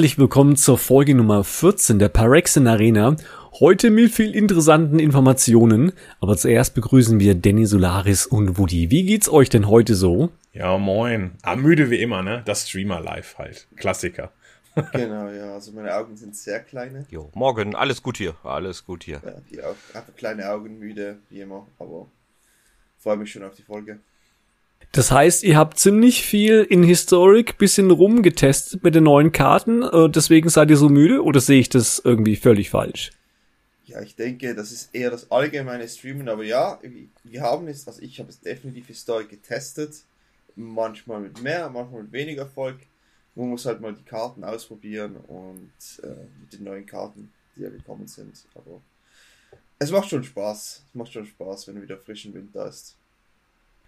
herzlich willkommen zur Folge Nummer 14 der Parexin Arena. Heute mit viel interessanten Informationen, aber zuerst begrüßen wir Danny Solaris und Woody. Wie geht's euch denn heute so? Ja, moin. Ah, müde wie immer, ne? Das Streamer Live halt. Klassiker. genau, ja. Also meine Augen sind sehr kleine. Jo, morgen, alles gut hier. Alles gut hier. Ja, die auch. Einfach kleine Augen, müde, wie immer. Aber freue mich schon auf die Folge. Das heißt, ihr habt ziemlich viel in Historic bisschen rumgetestet mit den neuen Karten, äh, deswegen seid ihr so müde oder sehe ich das irgendwie völlig falsch? Ja, ich denke, das ist eher das allgemeine Streamen, aber ja, wir haben es, also ich habe es definitiv Historic getestet, manchmal mit mehr, manchmal mit weniger Erfolg. Man muss halt mal die Karten ausprobieren und äh, mit den neuen Karten, die ja gekommen sind. Aber es macht schon Spaß. Es macht schon Spaß, wenn wieder frischen Wind da ist.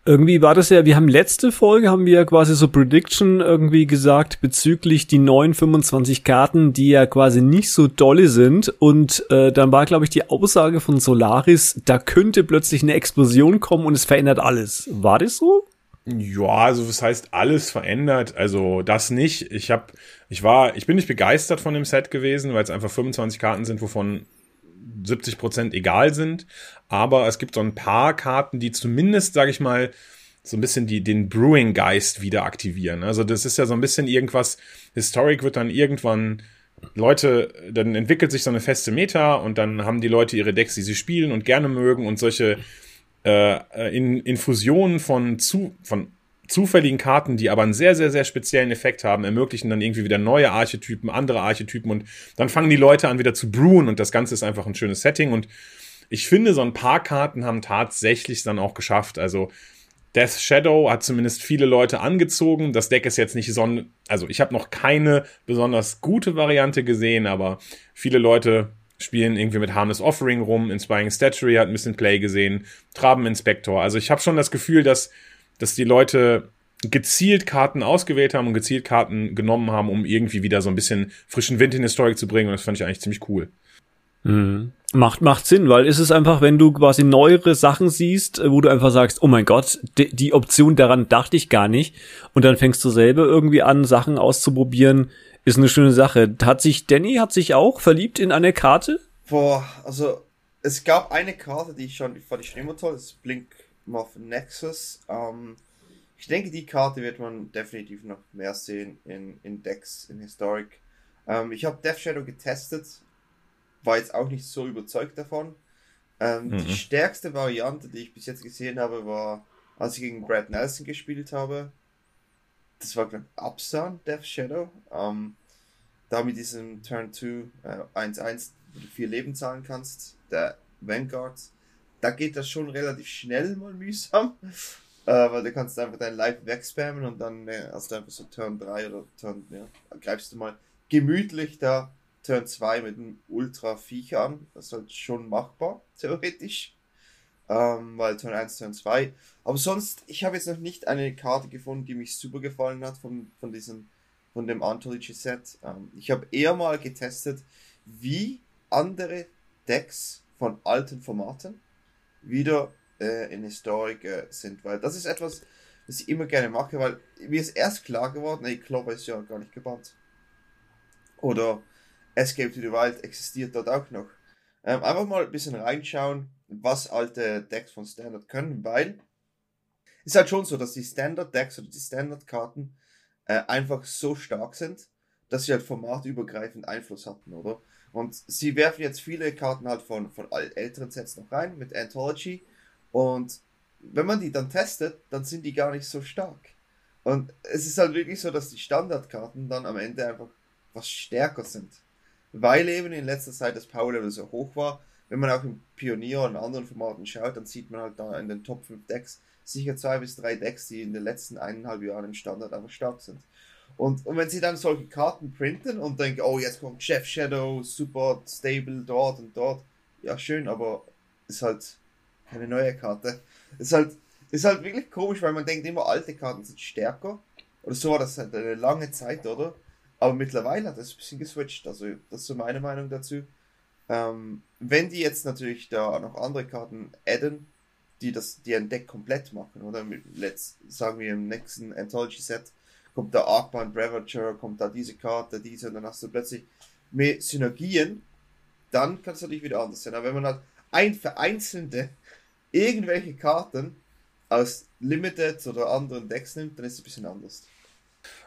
Irgendwie war das ja, wir haben letzte Folge, haben wir ja quasi so Prediction irgendwie gesagt bezüglich die neuen 25 Karten, die ja quasi nicht so dolle sind. Und äh, dann war, glaube ich, die Aussage von Solaris, da könnte plötzlich eine Explosion kommen und es verändert alles. War das so? Ja, also was heißt alles verändert? Also das nicht. Ich habe, ich war, ich bin nicht begeistert von dem Set gewesen, weil es einfach 25 Karten sind, wovon 70 Prozent egal sind. Aber es gibt so ein paar Karten, die zumindest, sage ich mal, so ein bisschen die, den Brewing-Geist wieder aktivieren. Also das ist ja so ein bisschen irgendwas, Historic wird dann irgendwann Leute, dann entwickelt sich so eine feste Meta und dann haben die Leute ihre Decks, die sie spielen und gerne mögen und solche äh, in, Infusionen von, zu, von zufälligen Karten, die aber einen sehr, sehr, sehr speziellen Effekt haben, ermöglichen dann irgendwie wieder neue Archetypen, andere Archetypen und dann fangen die Leute an wieder zu brewen und das Ganze ist einfach ein schönes Setting und ich finde, so ein paar Karten haben tatsächlich dann auch geschafft. Also Death Shadow hat zumindest viele Leute angezogen. Das Deck ist jetzt nicht so, also ich habe noch keine besonders gute Variante gesehen, aber viele Leute spielen irgendwie mit Harmless Offering rum. Inspiring Statuary hat ein bisschen Play gesehen. Traben Inspector. Also ich habe schon das Gefühl, dass dass die Leute gezielt Karten ausgewählt haben und gezielt Karten genommen haben, um irgendwie wieder so ein bisschen frischen Wind in Historic zu bringen. Und das fand ich eigentlich ziemlich cool. Mhm. Macht, macht Sinn, weil ist es einfach, wenn du quasi neuere Sachen siehst, wo du einfach sagst, oh mein Gott, die, die Option daran dachte ich gar nicht. Und dann fängst du selber irgendwie an, Sachen auszuprobieren, ist eine schöne Sache. Hat sich, Danny hat sich auch verliebt in eine Karte? Boah, also, es gab eine Karte, die ich schon, die fand ich schon immer toll, das ist Blink Moth Nexus. Ähm, ich denke, die Karte wird man definitiv noch mehr sehen in, in Decks, in Historic. Ähm, ich habe Death Shadow getestet, war jetzt auch nicht so überzeugt davon. Ähm, mhm. Die stärkste Variante, die ich bis jetzt gesehen habe, war, als ich gegen Brad Nelson gespielt habe. Das war, glaube ich, Upsun Death Shadow. Ähm, da mit diesem Turn 2 äh, 1-1, wo du vier Leben zahlen kannst, der Vanguard da geht das schon relativ schnell mal mühsam. Äh, weil du kannst einfach dein Live wegspammen und dann äh, hast du einfach so Turn 3 oder Turn, ja, greifst du mal gemütlich da Turn 2 mit einem Ultra Viech an. Das ist halt schon machbar, theoretisch. Ähm, weil Turn 1, Turn 2. Aber sonst, ich habe jetzt noch nicht eine Karte gefunden, die mich super gefallen hat von, von diesem, von dem Anthology Set. Ähm, ich habe eher mal getestet, wie andere Decks von alten Formaten wieder äh, in Historik äh, sind, weil das ist etwas, was ich immer gerne mache, weil mir ist erst klar geworden, ey, Clover ist ja gar nicht gebannt. Oder Escape to the Wild existiert dort auch noch. Ähm, einfach mal ein bisschen reinschauen, was alte Decks von Standard können, weil ist halt schon so, dass die Standard Decks oder die Standard Karten äh, einfach so stark sind, dass sie halt formatübergreifend Einfluss hatten, oder? Und sie werfen jetzt viele Karten halt von, von älteren Sets noch rein mit Anthology. Und wenn man die dann testet, dann sind die gar nicht so stark. Und es ist halt wirklich so, dass die Standardkarten dann am Ende einfach was stärker sind. Weil eben in letzter Zeit das Power Level so hoch war. Wenn man auch im Pionier und anderen Formaten schaut, dann sieht man halt da in den Top 5 Decks sicher zwei bis drei Decks, die in den letzten eineinhalb Jahren im Standard einfach stark sind. Und, und wenn sie dann solche Karten printen und denken, oh, jetzt kommt Chef Shadow, super stable dort und dort, ja, schön, aber ist halt keine neue Karte. Ist halt, ist halt wirklich komisch, weil man denkt immer, alte Karten sind stärker. Oder so war das halt eine lange Zeit, oder? Aber mittlerweile hat das ein bisschen geswitcht. Also, das ist so meine Meinung dazu. Ähm, wenn die jetzt natürlich da noch andere Karten adden, die das, die ein Deck komplett machen, oder? Let's, sagen wir im nächsten Anthology Set kommt da Arcman Bravager, kommt da diese Karte, diese, und dann hast du plötzlich mehr Synergien, dann kann es natürlich wieder anders sein. Aber wenn man halt ein vereinzelte irgendwelche Karten aus Limited oder anderen Decks nimmt, dann ist es ein bisschen anders.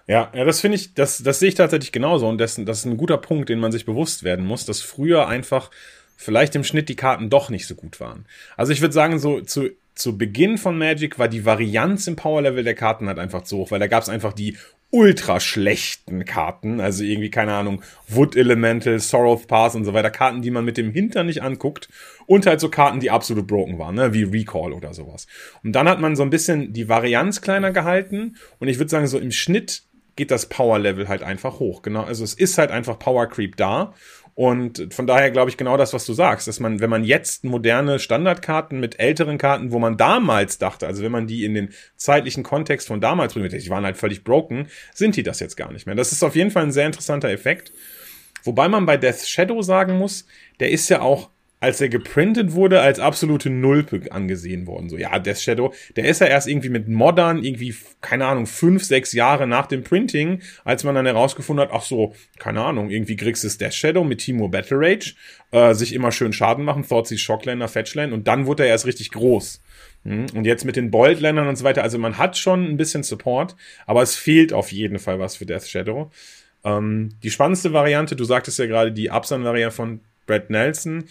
Ja, ja, das finde ich, das, das sehe ich tatsächlich genauso und das, das ist ein guter Punkt, den man sich bewusst werden muss, dass früher einfach vielleicht im Schnitt die Karten doch nicht so gut waren. Also ich würde sagen, so zu, zu Beginn von Magic war die Varianz im Power-Level der Karten halt einfach zu hoch, weil da gab es einfach die ultra schlechten Karten, also irgendwie, keine Ahnung, Wood Elemental, Sorrow Pass und so weiter, Karten, die man mit dem Hintern nicht anguckt. Und halt so Karten, die absolut broken waren, ne, wie Recall oder sowas. Und dann hat man so ein bisschen die Varianz kleiner gehalten. Und ich würde sagen, so im Schnitt geht das Power Level halt einfach hoch. Genau, also es ist halt einfach Power Creep da und von daher glaube ich genau das, was du sagst, dass man, wenn man jetzt moderne Standardkarten mit älteren Karten, wo man damals dachte, also wenn man die in den zeitlichen Kontext von damals bringt, die waren halt völlig broken, sind die das jetzt gar nicht mehr. Das ist auf jeden Fall ein sehr interessanter Effekt. Wobei man bei Death Shadow sagen muss, der ist ja auch als er geprintet wurde, als absolute Nulpe angesehen worden. So, ja, Death Shadow, der ist ja erst irgendwie mit Modern, irgendwie, keine Ahnung, fünf, sechs Jahre nach dem Printing, als man dann herausgefunden hat, ach so, keine Ahnung, irgendwie kriegst du Death Shadow mit Timo Battle Rage, äh, sich immer schön Schaden machen, Thoughtseize Shocklander, Fetchland, und dann wurde er erst richtig groß. Hm, und jetzt mit den Bold-Ländern und so weiter, also man hat schon ein bisschen Support, aber es fehlt auf jeden Fall was für Death Shadow. Ähm, die spannendste Variante, du sagtest ja gerade die Absan-Variante von Brad Nelson,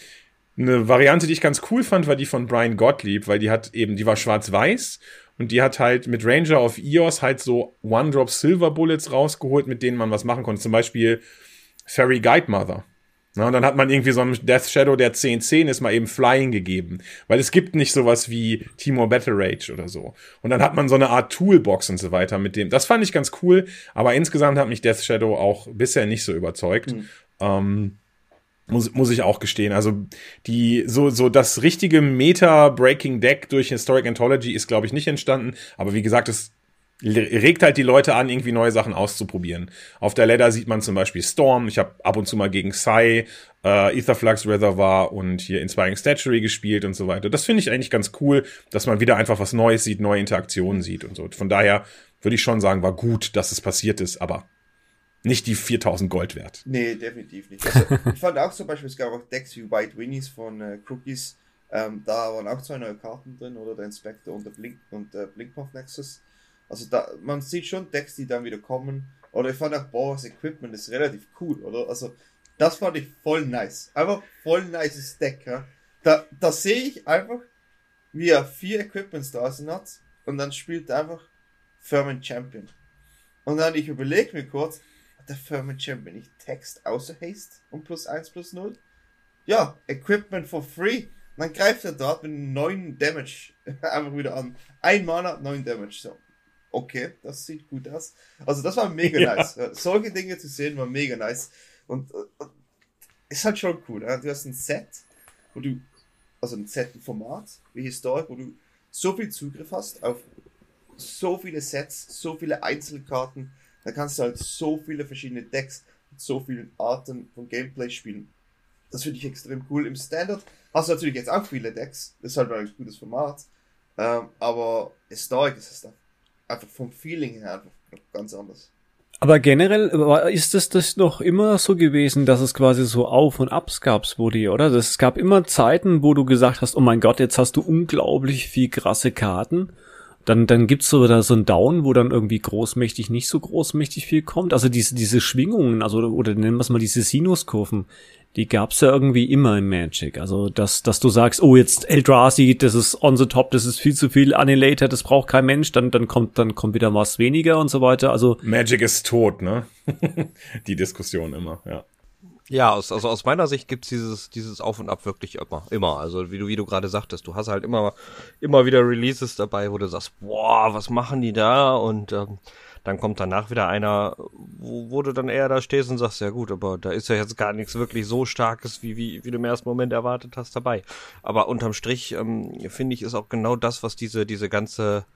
eine Variante, die ich ganz cool fand, war die von Brian Gottlieb, weil die hat eben, die war schwarz-weiß und die hat halt mit Ranger of EOS halt so One-Drop Silver Bullets rausgeholt, mit denen man was machen konnte. Zum Beispiel Fairy Guide Mother. Na, und dann hat man irgendwie so einen Death Shadow, der 10-10 ist, mal eben Flying gegeben. Weil es gibt nicht sowas wie Timor Battle Rage oder so. Und dann hat man so eine Art Toolbox und so weiter mit dem. Das fand ich ganz cool, aber insgesamt hat mich Death Shadow auch bisher nicht so überzeugt. Mhm. Ähm, muss, muss ich auch gestehen. Also die so so das richtige Meta-Breaking Deck durch Historic Anthology ist, glaube ich, nicht entstanden. Aber wie gesagt, es regt halt die Leute an, irgendwie neue Sachen auszuprobieren. Auf der Ladder sieht man zum Beispiel Storm. Ich habe ab und zu mal gegen Psy, äh, Etherflux Reservoir und hier Inspiring Statuary gespielt und so weiter. Das finde ich eigentlich ganz cool, dass man wieder einfach was Neues sieht, neue Interaktionen sieht und so. Von daher würde ich schon sagen, war gut, dass es passiert ist, aber nicht die 4000 Gold wert. Nee, definitiv nicht. Also, ich fand auch zum Beispiel, es gab auch Decks wie White Winnies von äh, Cookies. Ähm, da waren auch zwei neue Karten drin, oder der Inspector und der Blink und der Blinkmoth Nexus. Also da, man sieht schon Decks, die dann wieder kommen. Oder ich fand auch Boris Equipment ist relativ cool, oder? Also das fand ich voll nice. Einfach voll nices Deck, ja. Da, da sehe ich einfach, wie er vier Equipments draußen hat und dann spielt er einfach Firmen Champion. Und dann ich überlege mir kurz, der Firmen Champion nicht Text außer Haste und plus 1 plus 0? Ja, Equipment for free. dann greift er dort mit 9 Damage einfach wieder an. Ein Mana, 9 Damage. So. Okay, das sieht gut aus. Also das war mega ja. nice. Solche Dinge zu sehen war mega nice. Und, und ist halt schon cool. Du hast ein Set, wo du, also ein Set, ein Format, wie Historic, wo du so viel Zugriff hast auf so viele Sets, so viele Einzelkarten, da kannst du halt so viele verschiedene Decks mit so vielen Arten von Gameplay spielen. Das finde ich extrem cool. Im Standard hast du natürlich jetzt auch viele Decks. Das ist halt ein gutes Format. Ähm, aber Historic ist es einfach vom Feeling her einfach ganz anders. Aber generell ist es das noch immer so gewesen, dass es quasi so Auf und Abs gab, Woody, oder? Es gab immer Zeiten, wo du gesagt hast, oh mein Gott, jetzt hast du unglaublich viel krasse Karten dann, dann gibt's so da so ein Down, wo dann irgendwie großmächtig nicht so großmächtig viel kommt. Also diese, diese Schwingungen, also, oder nennen wir es mal diese Sinuskurven, die gab's ja irgendwie immer im Magic. Also, dass, dass du sagst, oh, jetzt Eldrazi, das ist on the top, das ist viel zu viel Annihilator, das braucht kein Mensch, dann, dann kommt, dann kommt wieder was weniger und so weiter. Also. Magic ist tot, ne? Die Diskussion immer, ja. Ja, aus, also aus meiner Sicht gibt's dieses, dieses Auf und Ab wirklich immer. Immer. Also wie du, wie du gerade sagtest, du hast halt immer, immer wieder Releases dabei, wo du sagst, boah, was machen die da? Und ähm, dann kommt danach wieder einer, wo, wo du dann eher da stehst und sagst, ja gut, aber da ist ja jetzt gar nichts wirklich so Starkes, wie, wie, wie du im ersten Moment erwartet hast dabei. Aber unterm Strich, ähm, finde ich, ist auch genau das, was diese, diese ganze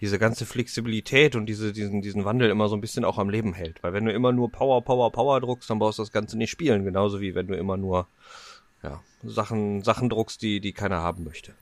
diese ganze Flexibilität und diese, diesen, diesen Wandel immer so ein bisschen auch am Leben hält. Weil wenn du immer nur Power, Power, Power druckst, dann brauchst du das Ganze nicht spielen. Genauso wie wenn du immer nur ja, Sachen, Sachen druckst, die, die keiner haben möchte.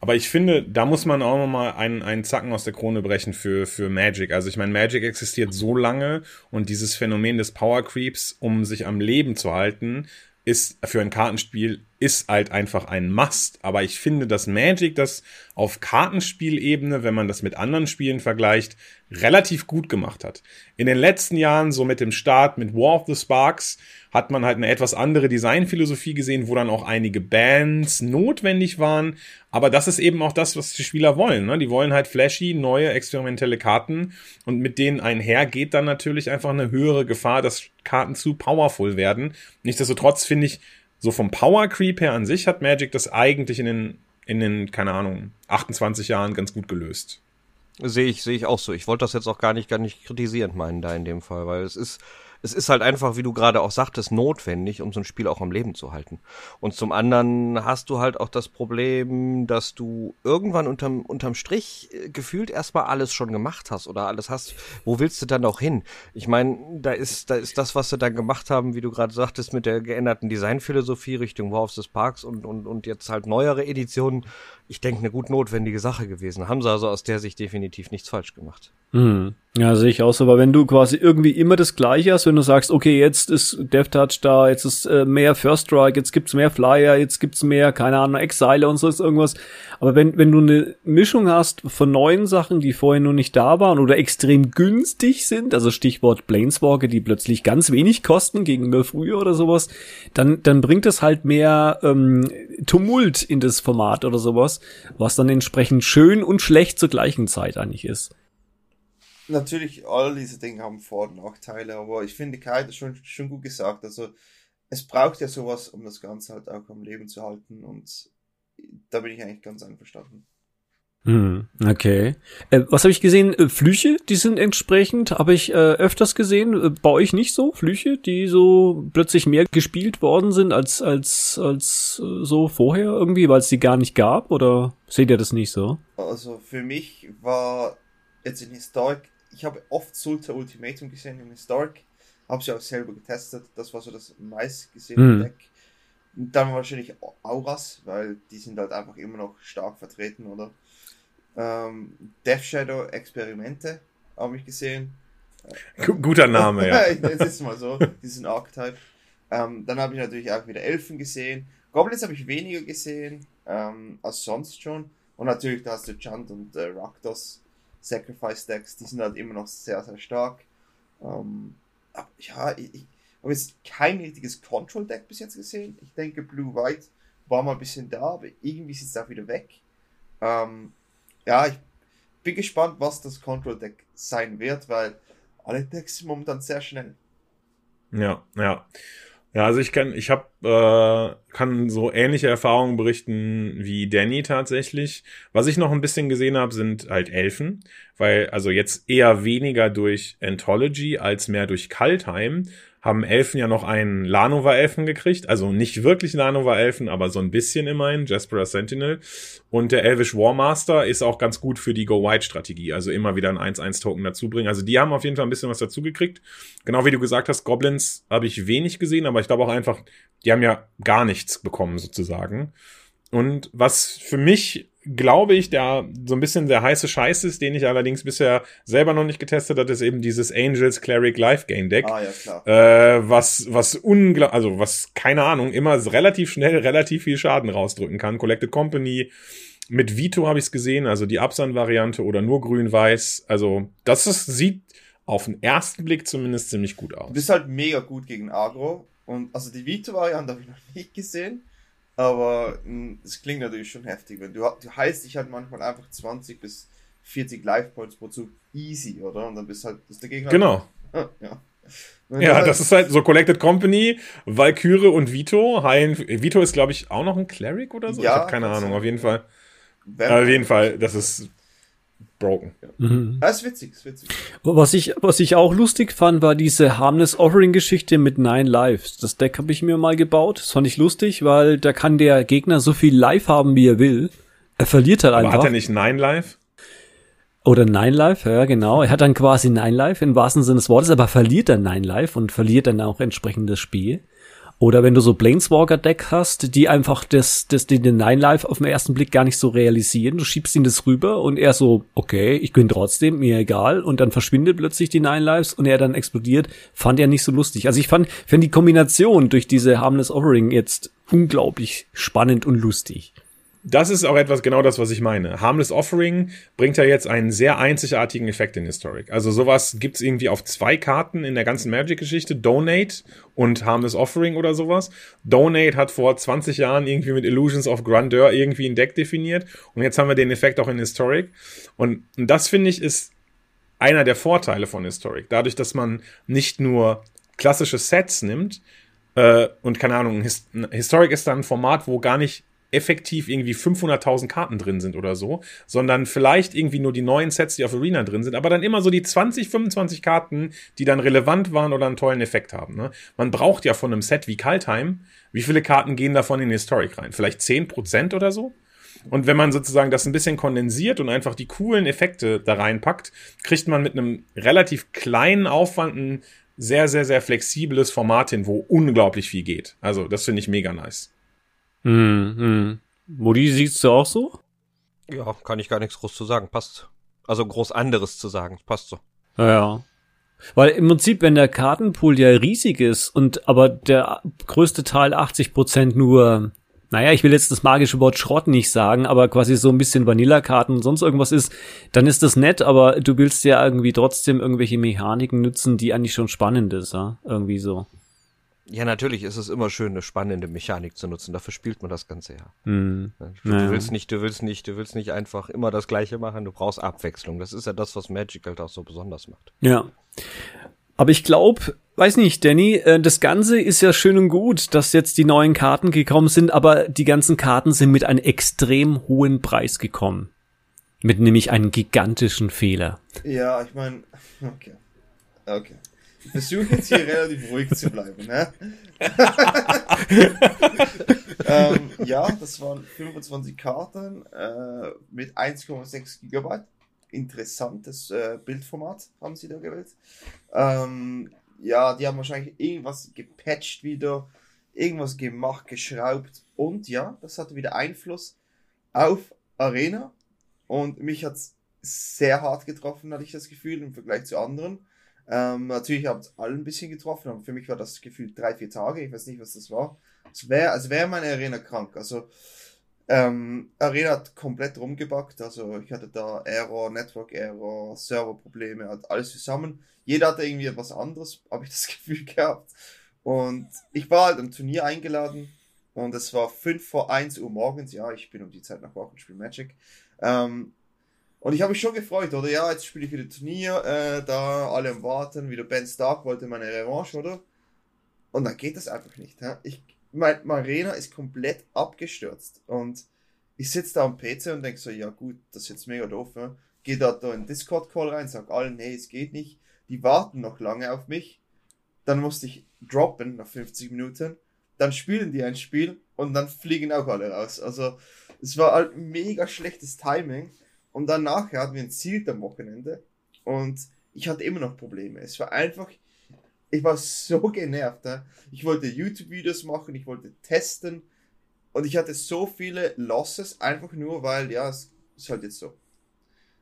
Aber ich finde, da muss man auch noch mal einen, einen Zacken aus der Krone brechen für, für Magic. Also ich meine, Magic existiert so lange und dieses Phänomen des Power Creeps, um sich am Leben zu halten, ist für ein Kartenspiel ist halt einfach ein Must. Aber ich finde, dass Magic das auf Kartenspielebene, wenn man das mit anderen Spielen vergleicht, relativ gut gemacht hat. In den letzten Jahren, so mit dem Start mit War of the Sparks, hat man halt eine etwas andere Designphilosophie gesehen, wo dann auch einige Bands notwendig waren. Aber das ist eben auch das, was die Spieler wollen. Ne? Die wollen halt flashy, neue, experimentelle Karten. Und mit denen einher geht dann natürlich einfach eine höhere Gefahr, dass Karten zu powerful werden. Nichtsdestotrotz finde ich, so vom Power Creep her an sich hat Magic das eigentlich in den, in den, keine Ahnung, 28 Jahren ganz gut gelöst. Sehe ich, sehe ich auch so. Ich wollte das jetzt auch gar nicht, gar nicht kritisierend meinen da in dem Fall, weil es ist, es ist halt einfach, wie du gerade auch sagtest, notwendig, um so ein Spiel auch am Leben zu halten. Und zum anderen hast du halt auch das Problem, dass du irgendwann unterm, unterm Strich äh, gefühlt erstmal alles schon gemacht hast oder alles hast. Wo willst du dann auch hin? Ich meine, da ist, da ist das, was sie dann gemacht haben, wie du gerade sagtest, mit der geänderten Designphilosophie Richtung War of the Parks und, und, und jetzt halt neuere Editionen, ich denke, eine gut notwendige Sache gewesen. Haben sie also aus der Sicht definitiv nichts falsch gemacht. Mhm. Ja, sehe ich auch so, weil wenn du quasi irgendwie immer das Gleiche hast, wenn du sagst, okay, jetzt ist Death Touch da, jetzt ist äh, mehr First Strike, jetzt gibt's mehr Flyer, jetzt gibt's mehr, keine Ahnung, Exile und so ist irgendwas. Aber wenn, wenn du eine Mischung hast von neuen Sachen, die vorher noch nicht da waren oder extrem günstig sind, also Stichwort Planeswalker, die plötzlich ganz wenig kosten gegenüber früher oder sowas, dann, dann bringt es halt mehr ähm, Tumult in das Format oder sowas, was dann entsprechend schön und schlecht zur gleichen Zeit eigentlich ist natürlich, all diese Dinge haben Vor- und Nachteile, aber ich finde, Kai hat schon, schon gut gesagt. Also, es braucht ja sowas, um das Ganze halt auch am Leben zu halten und da bin ich eigentlich ganz einverstanden. Hm, okay. Äh, was habe ich gesehen? Äh, Flüche, die sind entsprechend, habe ich äh, öfters gesehen. Bei euch nicht so? Flüche, die so plötzlich mehr gespielt worden sind als, als, als so vorher irgendwie, weil es die gar nicht gab? Oder seht ihr das nicht so? Also für mich war jetzt in Historic ich habe oft Sulta Ultimatum gesehen im Historic. Habe sie auch selber getestet. Das war so das meist gesehene mhm. Deck. Und dann wahrscheinlich Auras, weil die sind halt einfach immer noch stark vertreten, oder? Ähm, Death Shadow Experimente habe ich gesehen. Guter Name, ja. Es ist mal so, diesen Archetype. Ähm, dann habe ich natürlich auch wieder Elfen gesehen. Goblins habe ich weniger gesehen ähm, als sonst schon. Und natürlich, da hast du Chant und äh, Rakdos Sacrifice Decks, die sind halt immer noch sehr, sehr stark. Ähm, aber, ja, ich, ich habe jetzt kein richtiges Control Deck bis jetzt gesehen. Ich denke, Blue White war mal ein bisschen da, aber irgendwie ist es auch wieder weg. Ähm, ja, ich bin gespannt, was das Control Deck sein wird, weil alle Decks sind momentan sehr schnell. Ja, ja. Ja, also ich kann, ich habe, äh, kann so ähnliche Erfahrungen berichten wie Danny tatsächlich. Was ich noch ein bisschen gesehen habe, sind halt Elfen, weil also jetzt eher weniger durch Anthology als mehr durch Kaltheim haben Elfen ja noch einen Lanova-Elfen gekriegt. Also nicht wirklich Lanova-Elfen, aber so ein bisschen immerhin. Jasper Sentinel. Und der Elvish Warmaster ist auch ganz gut für die Go-White-Strategie. Also immer wieder ein 1-1-Token dazu bringen. Also die haben auf jeden Fall ein bisschen was dazu gekriegt. Genau wie du gesagt hast, Goblins habe ich wenig gesehen, aber ich glaube auch einfach, die haben ja gar nichts bekommen sozusagen. Und was für mich glaube ich, der so ein bisschen der heiße Scheiß ist, den ich allerdings bisher selber noch nicht getestet habe, ist eben dieses Angels Cleric Life Game Deck. Ah, ja, klar. Äh, was, was unglaublich, also was, keine Ahnung, immer relativ schnell relativ viel Schaden rausdrücken kann. Collected Company, mit Vito habe ich es gesehen, also die Absand-Variante oder nur grün-weiß. Also, das ist, sieht auf den ersten Blick zumindest ziemlich gut aus. Du bist halt mega gut gegen Agro. Und also die Vito-Variante habe ich noch nicht gesehen. Aber hm, es klingt natürlich schon heftig, wenn du, du heißt dich halt manchmal einfach 20 bis 40 Life Points pro Zug easy, oder? Und dann bist halt, ist der Gegner. Genau. Halt, ja. ja, halt, das ist halt so Collected Company, Valkyrie und Vito. Hein, Vito ist, glaube ich, auch noch ein Cleric oder so. Ja, ich habe keine Ahnung, auf jeden Fall. Auf jeden Fall, das ist broken. Ja. Mhm. Das ist witzig, ist witzig. Was ich, was ich auch lustig fand, war diese Harmless Offering Geschichte mit Nine Lives. Das Deck habe ich mir mal gebaut. Das fand ich lustig, weil da kann der Gegner so viel Life haben, wie er will. Er verliert halt Aber einfach. hat er nicht Nine Life? Oder Nine Life, ja genau. Er hat dann quasi Nine Life im wahrsten Sinne des Wortes, aber verliert dann Nine Life und verliert dann auch entsprechend das Spiel. Oder wenn du so Planeswalker-Deck hast, die einfach das, das, den Nine Life auf den ersten Blick gar nicht so realisieren. Du schiebst ihn das rüber und er so, okay, ich bin trotzdem, mir egal. Und dann verschwindet plötzlich die Nine Lives und er dann explodiert. Fand er nicht so lustig. Also ich fand, fand die Kombination durch diese Harmless Offering jetzt unglaublich spannend und lustig das ist auch etwas genau das, was ich meine. Harmless Offering bringt ja jetzt einen sehr einzigartigen Effekt in Historic. Also sowas gibt's irgendwie auf zwei Karten in der ganzen Magic-Geschichte. Donate und Harmless Offering oder sowas. Donate hat vor 20 Jahren irgendwie mit Illusions of Grandeur irgendwie ein Deck definiert. Und jetzt haben wir den Effekt auch in Historic. Und, und das finde ich ist einer der Vorteile von Historic. Dadurch, dass man nicht nur klassische Sets nimmt, äh, und keine Ahnung, Historic ist dann ein Format, wo gar nicht effektiv irgendwie 500.000 Karten drin sind oder so, sondern vielleicht irgendwie nur die neuen Sets, die auf Arena drin sind, aber dann immer so die 20, 25 Karten, die dann relevant waren oder einen tollen Effekt haben. Ne? Man braucht ja von einem Set wie Kaltheim, wie viele Karten gehen davon in Historic rein? Vielleicht 10% oder so? Und wenn man sozusagen das ein bisschen kondensiert und einfach die coolen Effekte da reinpackt, kriegt man mit einem relativ kleinen Aufwand ein sehr, sehr, sehr flexibles Format hin, wo unglaublich viel geht. Also, das finde ich mega nice. Hm, hm. Modi, siehst du auch so? Ja, kann ich gar nichts groß zu sagen. Passt. Also groß anderes zu sagen. Passt so. Ja. Weil im Prinzip, wenn der Kartenpool ja riesig ist und aber der größte Teil 80 Prozent nur, naja, ich will jetzt das magische Wort Schrott nicht sagen, aber quasi so ein bisschen Vanilla-Karten und sonst irgendwas ist, dann ist das nett, aber du willst ja irgendwie trotzdem irgendwelche Mechaniken nutzen, die eigentlich schon spannend ist, ja? Irgendwie so. Ja, natürlich ist es immer schön, eine spannende Mechanik zu nutzen. Dafür spielt man das Ganze ja. Mhm. Du, naja. willst nicht, du willst nicht, du willst nicht einfach immer das Gleiche machen. Du brauchst Abwechslung. Das ist ja das, was Magic halt auch so besonders macht. Ja. Aber ich glaube, weiß nicht, Danny, äh, das Ganze ist ja schön und gut, dass jetzt die neuen Karten gekommen sind, aber die ganzen Karten sind mit einem extrem hohen Preis gekommen. Mit nämlich einem gigantischen Fehler. Ja, ich meine, okay. Okay. Ich versuche jetzt hier relativ ruhig zu bleiben. Ne? ähm, ja, das waren 25 Karten äh, mit 1,6 Gigabyte. Interessantes äh, Bildformat haben sie da gewählt. Ähm, ja, die haben wahrscheinlich irgendwas gepatcht wieder, irgendwas gemacht, geschraubt und ja, das hatte wieder Einfluss auf Arena und mich hat es sehr hart getroffen, hatte ich das Gefühl, im Vergleich zu anderen. Ähm, natürlich haben alle ein bisschen getroffen, aber für mich war das Gefühl drei, vier Tage. Ich weiß nicht, was das war. Es wäre, als wäre meine Arena krank. Also, ähm, Arena hat komplett rumgebackt. Also, ich hatte da Error, Network Error, Serverprobleme, halt alles zusammen. Jeder hatte irgendwie etwas anderes, habe ich das Gefühl gehabt. Und ich war halt am Turnier eingeladen und es war 5 vor 1 Uhr morgens. Ja, ich bin um die Zeit nach Wochen spiele Magic. Ähm, und ich habe mich schon gefreut, oder? Ja, jetzt spiele ich wieder Turnier, äh, da alle am Warten, wieder Ben Stark wollte meine Revanche, oder? Und dann geht das einfach nicht. Hä? Ich, mein Marina ist komplett abgestürzt. Und ich sitze da am PC und denke so, ja gut, das ist jetzt mega doof. Hä? Geh da, da in Discord-Call rein, sag allen, nee, es geht nicht. Die warten noch lange auf mich. Dann musste ich droppen nach 50 Minuten. Dann spielen die ein Spiel und dann fliegen auch alle raus. Also es war halt mega schlechtes Timing. Und dann nachher hatten wir ein Ziel am Wochenende und ich hatte immer noch Probleme. Es war einfach, ich war so genervt. Ne? Ich wollte YouTube-Videos machen, ich wollte testen und ich hatte so viele Losses, einfach nur weil, ja, es ist halt jetzt so.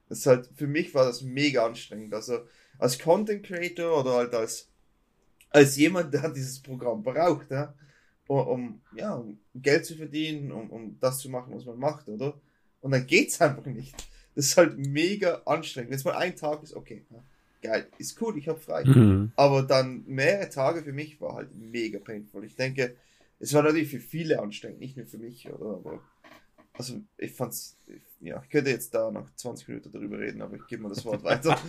Das ist halt, für mich war das mega anstrengend. Also als Content Creator oder halt als, als jemand, der dieses Programm braucht, ja, um, um, ja, um Geld zu verdienen, um, um das zu machen, was man macht, oder? Und dann geht's einfach nicht. Das ist halt mega anstrengend. Wenn es mal ein Tag ist, okay, geil, ist cool, ich habe frei. Mhm. Aber dann mehrere Tage für mich war halt mega painful. Ich denke, es war natürlich für viele anstrengend, nicht nur für mich, oder? Aber also ich fand's, ja, ich könnte jetzt da noch 20 Minuten darüber reden, aber ich gebe mal das Wort weiter.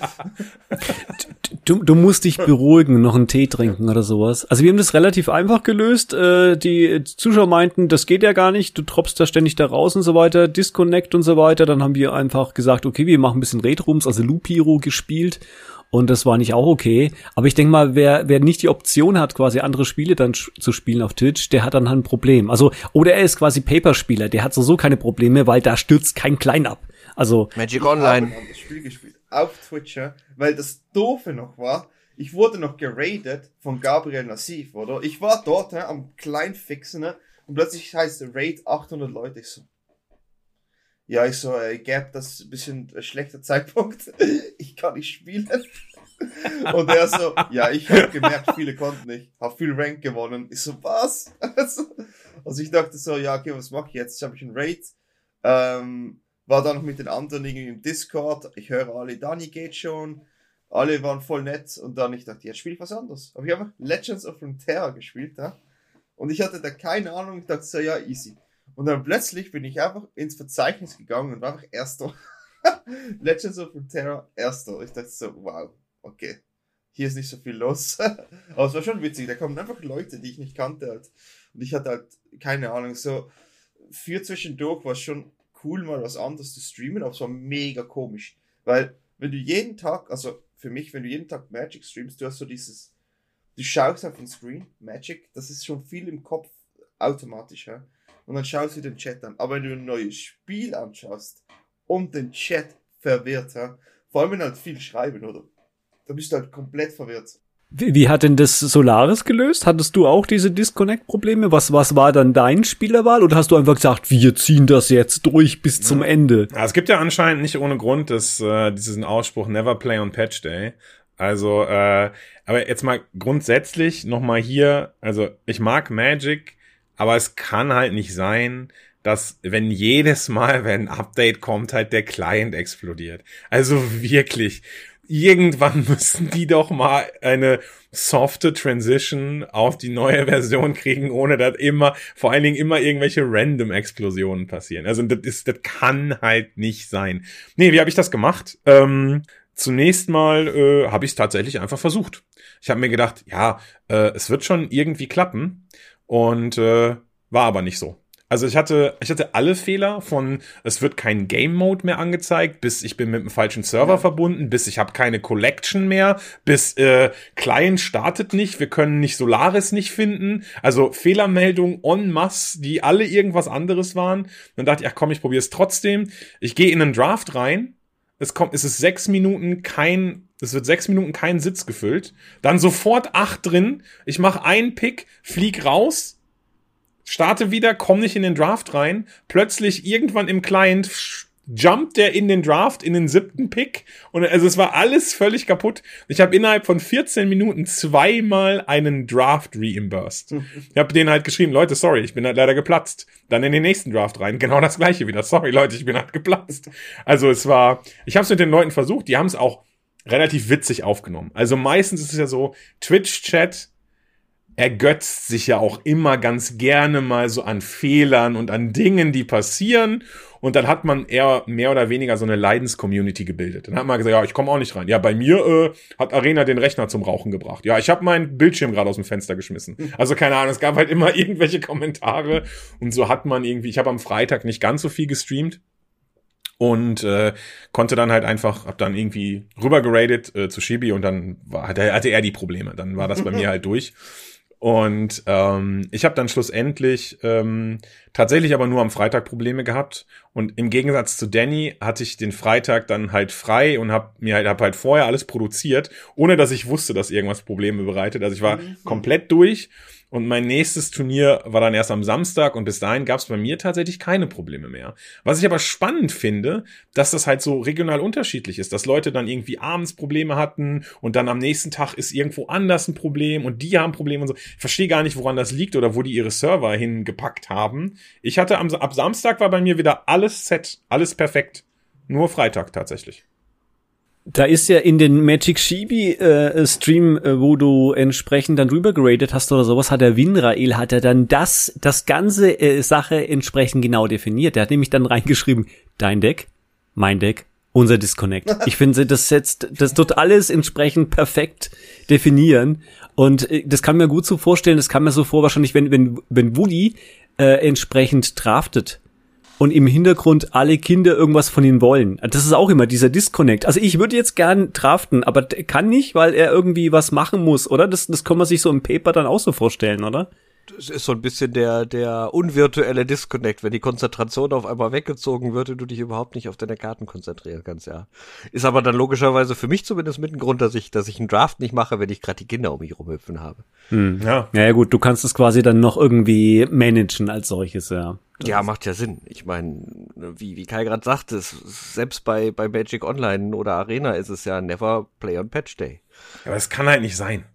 Du, du musst dich beruhigen, noch einen Tee trinken oder sowas. Also wir haben das relativ einfach gelöst. Äh, die Zuschauer meinten, das geht ja gar nicht, du tropfst da ständig da raus und so weiter, Disconnect und so weiter. Dann haben wir einfach gesagt, okay, wir machen ein bisschen Retrooms, also Loop Hero gespielt und das war nicht auch okay. Aber ich denke mal, wer, wer nicht die Option hat, quasi andere Spiele dann zu spielen auf Twitch, der hat dann halt ein Problem. Also, oder er ist quasi Paperspieler, der hat so, so keine Probleme, weil da stürzt kein Klein ab. Also. Magic Online. Ich das Spiel gespielt. Auf Twitch, weil das Doofe noch war, ich wurde noch geradet von Gabriel Nassif, oder? Ich war dort ne, am Kleinfixen ne, und plötzlich heißt der Raid 800 Leute. Ich so, ja, ich so, äh, Gap, das ist ein bisschen ein schlechter Zeitpunkt. ich kann nicht spielen. Und er so, ja, ich habe gemerkt, viele konnten nicht, hab viel Rank gewonnen. Ich so, was? Also ich dachte so, ja, okay, was mache ich jetzt? Ich habe ich einen Raid. Ähm, war dann noch mit den anderen irgendwie im Discord. Ich höre alle, Dani geht schon. Alle waren voll nett. Und dann ich dachte, jetzt spiele ich was anderes. Aber ich habe Legends of Runeterra gespielt, ja. Und ich hatte da keine Ahnung. Ich dachte so, ja, easy. Und dann plötzlich bin ich einfach ins Verzeichnis gegangen und war einfach Erster. Legends of Runeterra Erster. Ich dachte so, wow, okay. Hier ist nicht so viel los. Aber es war schon witzig. Da kommen einfach Leute, die ich nicht kannte halt. Und ich hatte halt, keine Ahnung, so für zwischendurch war es schon cool, mal was anderes zu streamen, aber es war mega komisch. Weil, wenn du jeden Tag, also für mich, wenn du jeden Tag Magic streamst, du hast so dieses, du schaust auf den Screen, Magic, das ist schon viel im Kopf automatisch, ja. Und dann schaust du den Chat an. Aber wenn du ein neues Spiel anschaust und den Chat verwirrt, ja, vor allem wenn halt viel schreiben, oder? Da bist du halt komplett verwirrt. Wie, wie hat denn das Solaris gelöst? Hattest du auch diese Disconnect-Probleme? Was, was war dann dein Spielerwahl? Oder hast du einfach gesagt, wir ziehen das jetzt durch bis zum Ende? Ja, es gibt ja anscheinend nicht ohne Grund das, äh, diesen Ausspruch Never Play on Patch Day. Also, äh, aber jetzt mal grundsätzlich nochmal hier, also ich mag Magic, aber es kann halt nicht sein, dass wenn jedes Mal, wenn ein Update kommt, halt der Client explodiert. Also wirklich irgendwann müssen die doch mal eine softe Transition auf die neue Version kriegen, ohne dass immer, vor allen Dingen immer irgendwelche random Explosionen passieren. Also das ist, das kann halt nicht sein. Nee, wie habe ich das gemacht? Ähm, zunächst mal äh, habe ich es tatsächlich einfach versucht. Ich habe mir gedacht, ja, äh, es wird schon irgendwie klappen und äh, war aber nicht so. Also ich hatte, ich hatte alle Fehler von, es wird kein Game Mode mehr angezeigt, bis ich bin mit dem falschen Server ja. verbunden, bis ich habe keine Collection mehr, bis äh, Client startet nicht, wir können nicht Solaris nicht finden. Also Fehlermeldungen en masse, die alle irgendwas anderes waren. Dann dachte ich, ach komm, ich probiere es trotzdem. Ich gehe in einen Draft rein. Es kommt, es ist sechs Minuten kein, es wird sechs Minuten kein Sitz gefüllt. Dann sofort acht drin. Ich mache einen Pick, flieg raus, starte wieder, komm nicht in den Draft rein. Plötzlich irgendwann im Client jumpt der in den Draft, in den siebten Pick. Und also es war alles völlig kaputt. Ich habe innerhalb von 14 Minuten zweimal einen Draft reimbursed. Ich habe denen halt geschrieben, Leute, sorry, ich bin halt leider geplatzt. Dann in den nächsten Draft rein. Genau das gleiche wieder. Sorry, Leute, ich bin halt geplatzt. Also es war, ich habe es mit den Leuten versucht, die haben es auch relativ witzig aufgenommen. Also meistens ist es ja so, Twitch-Chat ergötzt sich ja auch immer ganz gerne mal so an Fehlern und an Dingen, die passieren. Und dann hat man eher mehr oder weniger so eine Leidenscommunity gebildet. Dann hat man gesagt, ja, ich komme auch nicht rein. Ja, bei mir äh, hat Arena den Rechner zum Rauchen gebracht. Ja, ich habe meinen Bildschirm gerade aus dem Fenster geschmissen. Also keine Ahnung, es gab halt immer irgendwelche Kommentare. Und so hat man irgendwie, ich habe am Freitag nicht ganz so viel gestreamt und äh, konnte dann halt einfach, hab dann irgendwie rüber geradet äh, zu Shibi und dann war, hatte, hatte er die Probleme. Dann war das bei mir halt durch. Und ähm, ich habe dann schlussendlich ähm, tatsächlich aber nur am Freitag Probleme gehabt. Und im Gegensatz zu Danny hatte ich den Freitag dann halt frei und habe mir halt, hab halt vorher alles produziert, ohne dass ich wusste, dass irgendwas Probleme bereitet. Also ich war mhm. komplett durch und mein nächstes Turnier war dann erst am Samstag und bis dahin gab es bei mir tatsächlich keine Probleme mehr. Was ich aber spannend finde, dass das halt so regional unterschiedlich ist, dass Leute dann irgendwie abends Probleme hatten und dann am nächsten Tag ist irgendwo anders ein Problem und die haben Probleme und so. Ich verstehe gar nicht, woran das liegt oder wo die ihre Server hingepackt haben. Ich hatte am, ab Samstag war bei mir wieder alles set, alles perfekt. Nur Freitag tatsächlich. Da ist ja in den Magic Shibi äh, Stream, äh, wo du entsprechend dann rüber geradet hast oder sowas, hat der Winrael hat er dann das das ganze äh, Sache entsprechend genau definiert. Der hat nämlich dann reingeschrieben, dein Deck, mein Deck, unser Disconnect. Ich finde, das setzt das tut alles entsprechend perfekt definieren und äh, das kann mir gut so vorstellen, das kann mir so vor wahrscheinlich, wenn wenn wenn Woody äh, entsprechend draftet und im Hintergrund alle Kinder irgendwas von ihm wollen. Das ist auch immer dieser Disconnect. Also ich würde jetzt gern draften, aber kann nicht, weil er irgendwie was machen muss, oder? Das, das kann man sich so im Paper dann auch so vorstellen, oder? Das ist so ein bisschen der, der unvirtuelle Disconnect, wenn die Konzentration auf einmal weggezogen wird und du dich überhaupt nicht auf deine Karten konzentrieren kannst, ja. Ist aber dann logischerweise für mich zumindest mit ein Grund, dass ich, dass ich einen Draft nicht mache, wenn ich gerade die Kinder um mich rumhüpfen habe. Hm. Ja. ja, gut, du kannst es quasi dann noch irgendwie managen als solches, ja. Das ja, macht ja Sinn. Ich meine, wie, wie Kai gerade sagte, selbst bei, bei Magic Online oder Arena ist es ja never play on Patch Day. Aber es kann halt nicht sein.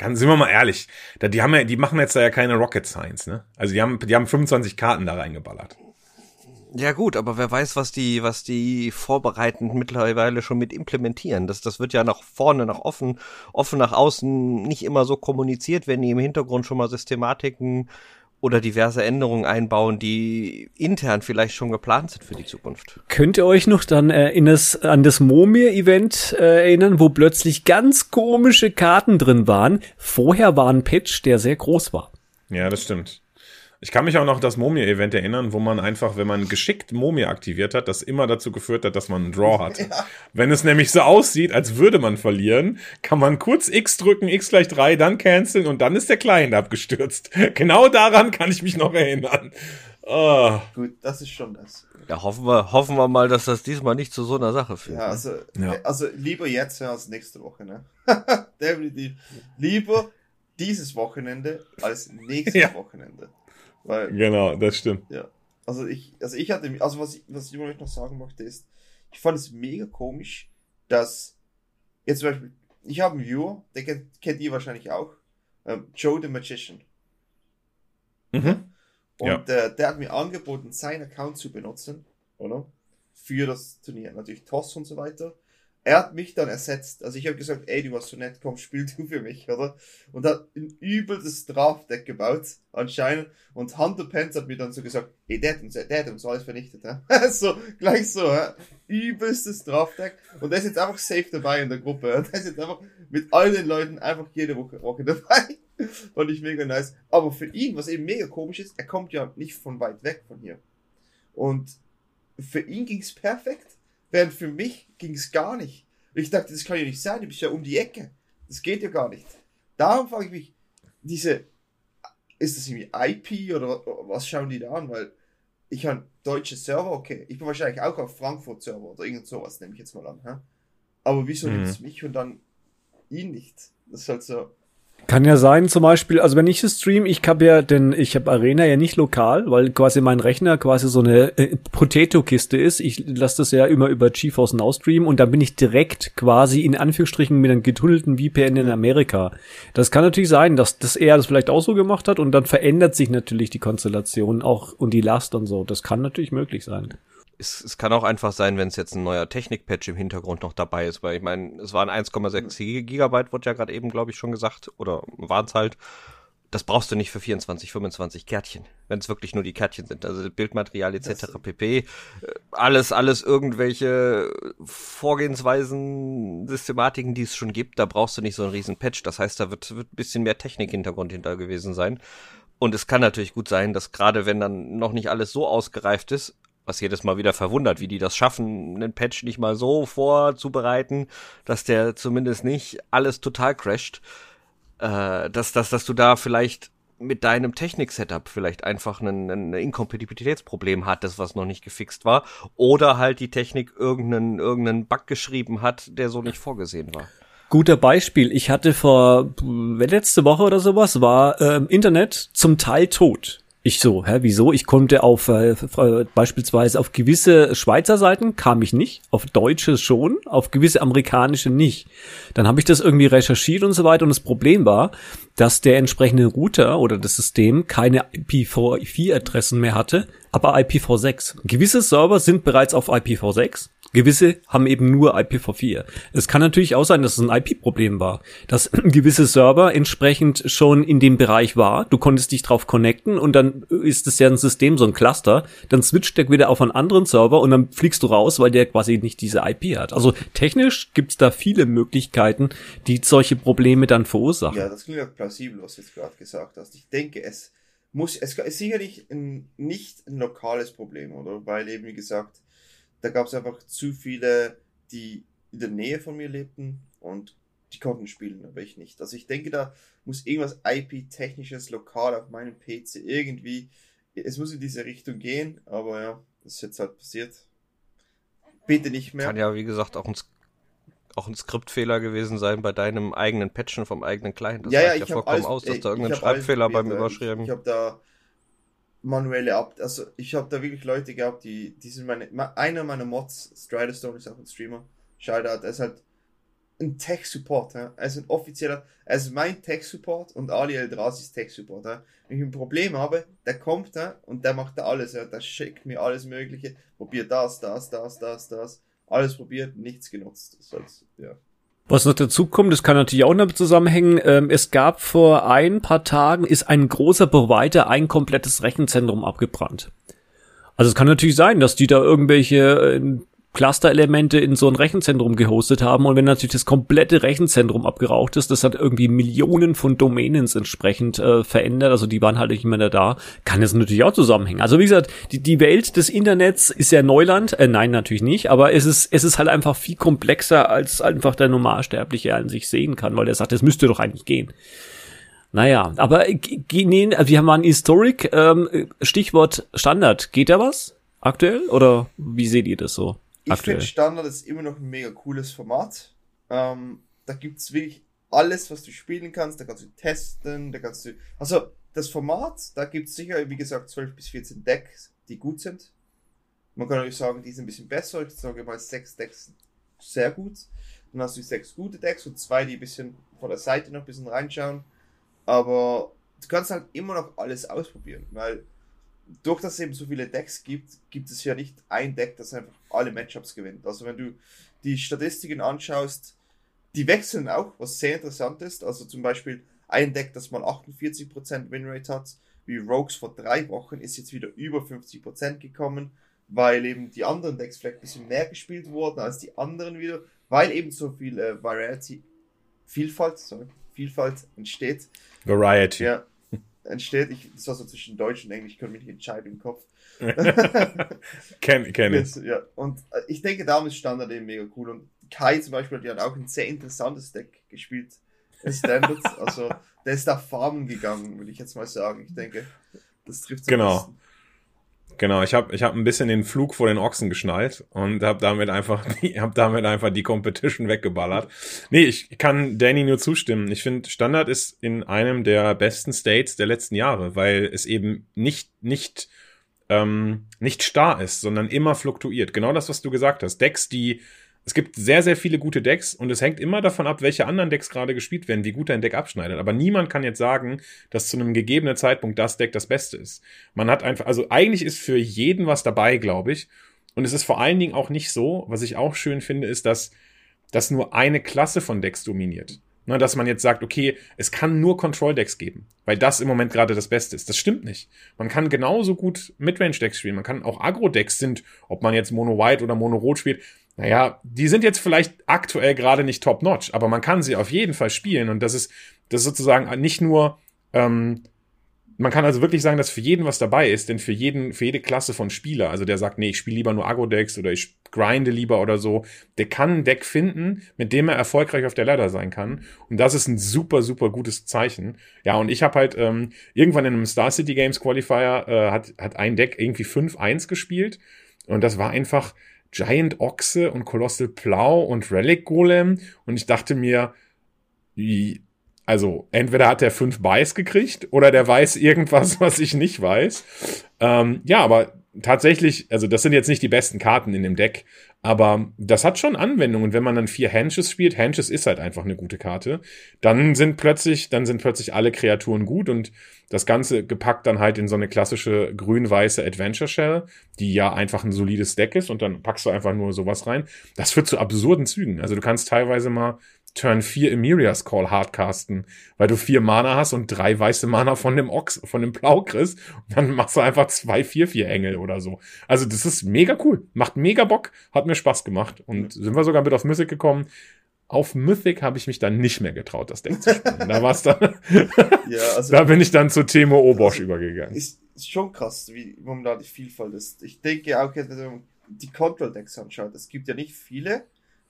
Ganz, sind wir mal ehrlich. Die haben ja, die machen jetzt da ja keine Rocket Science, ne? Also die haben, die haben 25 Karten da reingeballert. Ja gut, aber wer weiß, was die, was die vorbereitend mittlerweile schon mit implementieren. Das, das wird ja nach vorne, nach offen, offen nach außen nicht immer so kommuniziert, wenn die im Hintergrund schon mal Systematiken oder diverse Änderungen einbauen, die intern vielleicht schon geplant sind für die Zukunft. Könnt ihr euch noch dann äh, in das, an das Momir-Event äh, erinnern, wo plötzlich ganz komische Karten drin waren? Vorher war ein Pitch, der sehr groß war. Ja, das stimmt. Ich kann mich auch noch das Momia-Event erinnern, wo man einfach, wenn man geschickt Momia aktiviert hat, das immer dazu geführt hat, dass man einen Draw hat. Ja. Wenn es nämlich so aussieht, als würde man verlieren, kann man kurz X drücken, X gleich 3, dann canceln und dann ist der Client abgestürzt. Genau daran kann ich mich noch erinnern. Oh. Gut, das ist schon das. Ja, hoffen wir, hoffen wir mal, dass das diesmal nicht zu so einer Sache führt. Ja, also, ja. also lieber jetzt als nächste Woche, ne? Definitiv. Lieber dieses Wochenende als nächstes ja. Wochenende. Weil, genau, das stimmt. Ja. Also ich, also ich hatte, also was ich, was ich immer noch sagen möchte ist, ich fand es mega komisch, dass jetzt zum Beispiel, ich habe einen Viewer, der kennt, kennt ihr wahrscheinlich auch, ähm, Joe the Magician. Mhm. Und ja. äh, der hat mir angeboten, seinen Account zu benutzen, oder? Für das Turnier. Natürlich TOS und so weiter er hat mich dann ersetzt. Also ich habe gesagt, ey, du warst so nett, komm, spiel du für mich, oder? Und hat ein übeltes Draft-Deck gebaut, anscheinend. Und Hunter Pence hat mir dann so gesagt, ey, der hat uns, alles vernichtet, hä? so, gleich so, hä? Übelstes Draft-Deck. Und der ist jetzt einfach safe dabei in der Gruppe. Der ist jetzt einfach mit all den Leuten einfach jede Woche, Woche dabei. Fand ich mega nice. Aber für ihn, was eben mega komisch ist, er kommt ja nicht von weit weg von hier. Und für ihn ging's perfekt Während für mich ging es gar nicht. Ich dachte, das kann ja nicht sein, du bist ja um die Ecke. Das geht ja gar nicht. Darum frage ich mich, diese, ist das irgendwie IP oder was schauen die da an? Weil ich habe deutsche Server, okay. Ich bin wahrscheinlich auch auf Frankfurt Server oder irgend sowas, nehme ich jetzt mal an. Hä? Aber wieso mhm. nimmt es mich und dann ihn nicht? Das ist halt so. Kann ja sein, zum Beispiel, also wenn ich es stream, ich habe ja, denn ich habe Arena ja nicht lokal, weil quasi mein Rechner quasi so eine äh, Potato-Kiste ist. Ich lasse das ja immer über GeForce Now streamen und dann bin ich direkt quasi in Anführungsstrichen mit einem getunnelten VPN in Amerika. Das kann natürlich sein, dass, dass er das vielleicht auch so gemacht hat und dann verändert sich natürlich die Konstellation auch und die Last und so. Das kann natürlich möglich sein es, es kann auch einfach sein, wenn es jetzt ein neuer Technik-Patch im Hintergrund noch dabei ist, weil ich meine, es waren 1,6 Gigabyte, wurde ja gerade eben, glaube ich, schon gesagt, oder waren es halt. Das brauchst du nicht für 24, 25 Kärtchen, wenn es wirklich nur die Kärtchen sind. Also Bildmaterial etc. pp. Äh, alles, alles irgendwelche Vorgehensweisen, Systematiken, die es schon gibt, da brauchst du nicht so einen riesen Patch. Das heißt, da wird, wird ein bisschen mehr Technik-Hintergrund hinter gewesen sein. Und es kann natürlich gut sein, dass gerade wenn dann noch nicht alles so ausgereift ist, was jedes Mal wieder verwundert, wie die das schaffen, einen Patch nicht mal so vorzubereiten, dass der zumindest nicht alles total crasht, äh, dass, dass, dass du da vielleicht mit deinem Technik-Setup vielleicht einfach ein, ein Inkompatibilitätsproblem hattest, was noch nicht gefixt war, oder halt die Technik irgendeinen, irgendeinen Bug geschrieben hat, der so nicht vorgesehen war. Guter Beispiel. Ich hatte vor letzte Woche oder sowas war äh, Internet zum Teil tot. Ich so, hä, wieso? Ich konnte auf äh, beispielsweise auf gewisse Schweizer Seiten kam ich nicht, auf deutsche schon, auf gewisse amerikanische nicht. Dann habe ich das irgendwie recherchiert und so weiter und das Problem war, dass der entsprechende Router oder das System keine IPv4-Adressen mehr hatte, aber IPv6. Gewisse Server sind bereits auf IPv6 Gewisse haben eben nur IPv4. Es kann natürlich auch sein, dass es ein IP-Problem war, dass gewisse Server entsprechend schon in dem Bereich war. Du konntest dich drauf connecten und dann ist es ja ein System, so ein Cluster. Dann switcht der wieder auf einen anderen Server und dann fliegst du raus, weil der quasi nicht diese IP hat. Also technisch gibt's da viele Möglichkeiten, die solche Probleme dann verursachen. Ja, das klingt plausibel, was du jetzt gerade gesagt hast. Ich denke, es muss, es ist sicherlich ein, nicht ein lokales Problem, oder? Weil eben, wie gesagt, da gab es einfach zu viele, die in der Nähe von mir lebten und die konnten spielen, aber ich nicht. Also ich denke, da muss irgendwas IP-technisches lokal auf meinem PC irgendwie, es muss in diese Richtung gehen, aber ja, das ist jetzt halt passiert. Bitte nicht mehr. Kann ja, wie gesagt, auch ein, auch ein Skriptfehler gewesen sein bei deinem eigenen Patchen vom eigenen Client. Das ja, ja, ich ja vollkommen alles, aus, dass da irgendein Schreibfehler beim Überschreiben. Ich habe da manuelle Ab, also ich habe da wirklich Leute gehabt, die, die sind meine, einer meiner Mods, Striderstone ist auch ein Streamer, Shoutout, er ist halt ein Tech-Support, er ist ein offizieller, er ist mein Tech-Support und Ali Eldrazi ist Tech-Support. Wenn ich ein Problem habe, der kommt und der macht da alles, der schickt mir alles mögliche, probiert das, das, das, das, das, alles probiert, nichts genutzt. Das heißt, ja. Was noch dazu kommt, das kann natürlich auch damit zusammenhängen, ähm, es gab vor ein paar Tagen, ist ein großer Provider ein komplettes Rechenzentrum abgebrannt. Also es kann natürlich sein, dass die da irgendwelche äh, Cluster-Elemente in so ein Rechenzentrum gehostet haben und wenn natürlich das komplette Rechenzentrum abgeraucht ist, das hat irgendwie Millionen von Domains entsprechend äh, verändert, also die waren halt nicht mehr da, kann es natürlich auch zusammenhängen. Also wie gesagt, die, die Welt des Internets ist ja Neuland, äh, nein, natürlich nicht, aber es ist, es ist halt einfach viel komplexer, als einfach der Normalsterbliche an sich sehen kann, weil er sagt, es müsste doch eigentlich gehen. Naja, aber nee, wir haben einen Historic, ähm, Stichwort Standard. Geht da was aktuell oder wie seht ihr das so? Ich finde Standard ist immer noch ein mega cooles Format. Ähm, da gibt's wirklich alles, was du spielen kannst. Da kannst du testen, da kannst du. Also, das Format, da gibt's sicher, wie gesagt, 12 bis 14 Decks, die gut sind. Man kann natürlich sagen, die sind ein bisschen besser. Ich sage mal, sechs Decks sehr gut. Dann hast du sechs gute Decks und zwei, die ein bisschen von der Seite noch ein bisschen reinschauen. Aber du kannst halt immer noch alles ausprobieren, weil durch dass es eben so viele Decks gibt, gibt es ja nicht ein Deck, das einfach alle Matchups gewinnt. Also wenn du die Statistiken anschaust, die wechseln auch, was sehr interessant ist. Also zum Beispiel ein Deck, das mal 48% Winrate hat, wie Rogues vor drei Wochen, ist jetzt wieder über 50% gekommen, weil eben die anderen Decks vielleicht ein bisschen mehr gespielt wurden als die anderen wieder, weil eben so viel äh, Variety, Vielfalt, sorry, Vielfalt entsteht. Variety. Ja, entsteht. Ich, das war so zwischen Deutsch und Englisch, ich konnte mich nicht entscheiden im Kopf. kenn, kenn ich. Ja, und äh, ich denke, darum ist Standard eben mega cool. Und Kai zum Beispiel hat ja auch ein sehr interessantes Deck gespielt. Standard. also, der ist da farmen gegangen, würde ich jetzt mal sagen. Ich denke, das trifft so Genau. Genau, ich habe ich hab ein bisschen den Flug vor den Ochsen geschnallt und habe damit einfach hab damit einfach die Competition weggeballert. Nee, ich kann Danny nur zustimmen. Ich finde Standard ist in einem der besten States der letzten Jahre, weil es eben nicht nicht ähm, nicht starr ist, sondern immer fluktuiert. Genau das, was du gesagt hast. Decks, die es gibt sehr, sehr viele gute Decks und es hängt immer davon ab, welche anderen Decks gerade gespielt werden, wie gut ein Deck abschneidet. Aber niemand kann jetzt sagen, dass zu einem gegebenen Zeitpunkt das Deck das Beste ist. Man hat einfach, also eigentlich ist für jeden was dabei, glaube ich. Und es ist vor allen Dingen auch nicht so, was ich auch schön finde, ist, dass, dass nur eine Klasse von Decks dominiert. Ne, dass man jetzt sagt, okay, es kann nur Control-Decks geben, weil das im Moment gerade das Beste ist. Das stimmt nicht. Man kann genauso gut Midrange-Decks spielen. Man kann auch Agro-Decks sind, ob man jetzt Mono-White oder Mono-Rot spielt. Naja, die sind jetzt vielleicht aktuell gerade nicht top-notch, aber man kann sie auf jeden Fall spielen und das ist, das ist sozusagen nicht nur, ähm, man kann also wirklich sagen, dass für jeden was dabei ist, denn für jeden, für jede Klasse von Spieler, also der sagt, nee, ich spiele lieber nur Agro-Decks oder ich grinde lieber oder so, der kann ein Deck finden, mit dem er erfolgreich auf der Ladder sein kann. Und das ist ein super, super gutes Zeichen. Ja, und ich habe halt ähm, irgendwann in einem Star City Games Qualifier äh, hat, hat ein Deck irgendwie 5-1 gespielt. Und das war einfach, Giant Ochse und Colossal Plow und Relic Golem und ich dachte mir, also entweder hat er fünf Buys gekriegt oder der weiß irgendwas, was ich nicht weiß. Ähm, ja, aber tatsächlich, also das sind jetzt nicht die besten Karten in dem Deck, aber das hat schon Anwendungen. Wenn man dann vier Henches spielt, Henches ist halt einfach eine gute Karte, dann sind plötzlich, dann sind plötzlich alle Kreaturen gut und das Ganze gepackt dann halt in so eine klassische grün-weiße Adventure Shell, die ja einfach ein solides Deck ist und dann packst du einfach nur sowas rein. Das führt zu absurden Zügen. Also du kannst teilweise mal Turn 4 Emirias Call hardcasten, weil du vier Mana hast und drei weiße Mana von dem Ochs, von dem Blau kriegst. Und dann machst du einfach zwei, vier, vier Engel oder so. Also das ist mega cool. Macht mega Bock. Hat mir Spaß gemacht. Und sind wir sogar mit auf Mythic gekommen. Auf Mythic habe ich mich dann nicht mehr getraut, das Deck zu spielen. da war's dann. ja, also da bin ich dann zu Temo Obosch also, übergegangen. Ist, ist schon krass, wie momentan die Vielfalt ist. Ich denke auch, wenn man die Control-Decks anschaut, es gibt ja nicht viele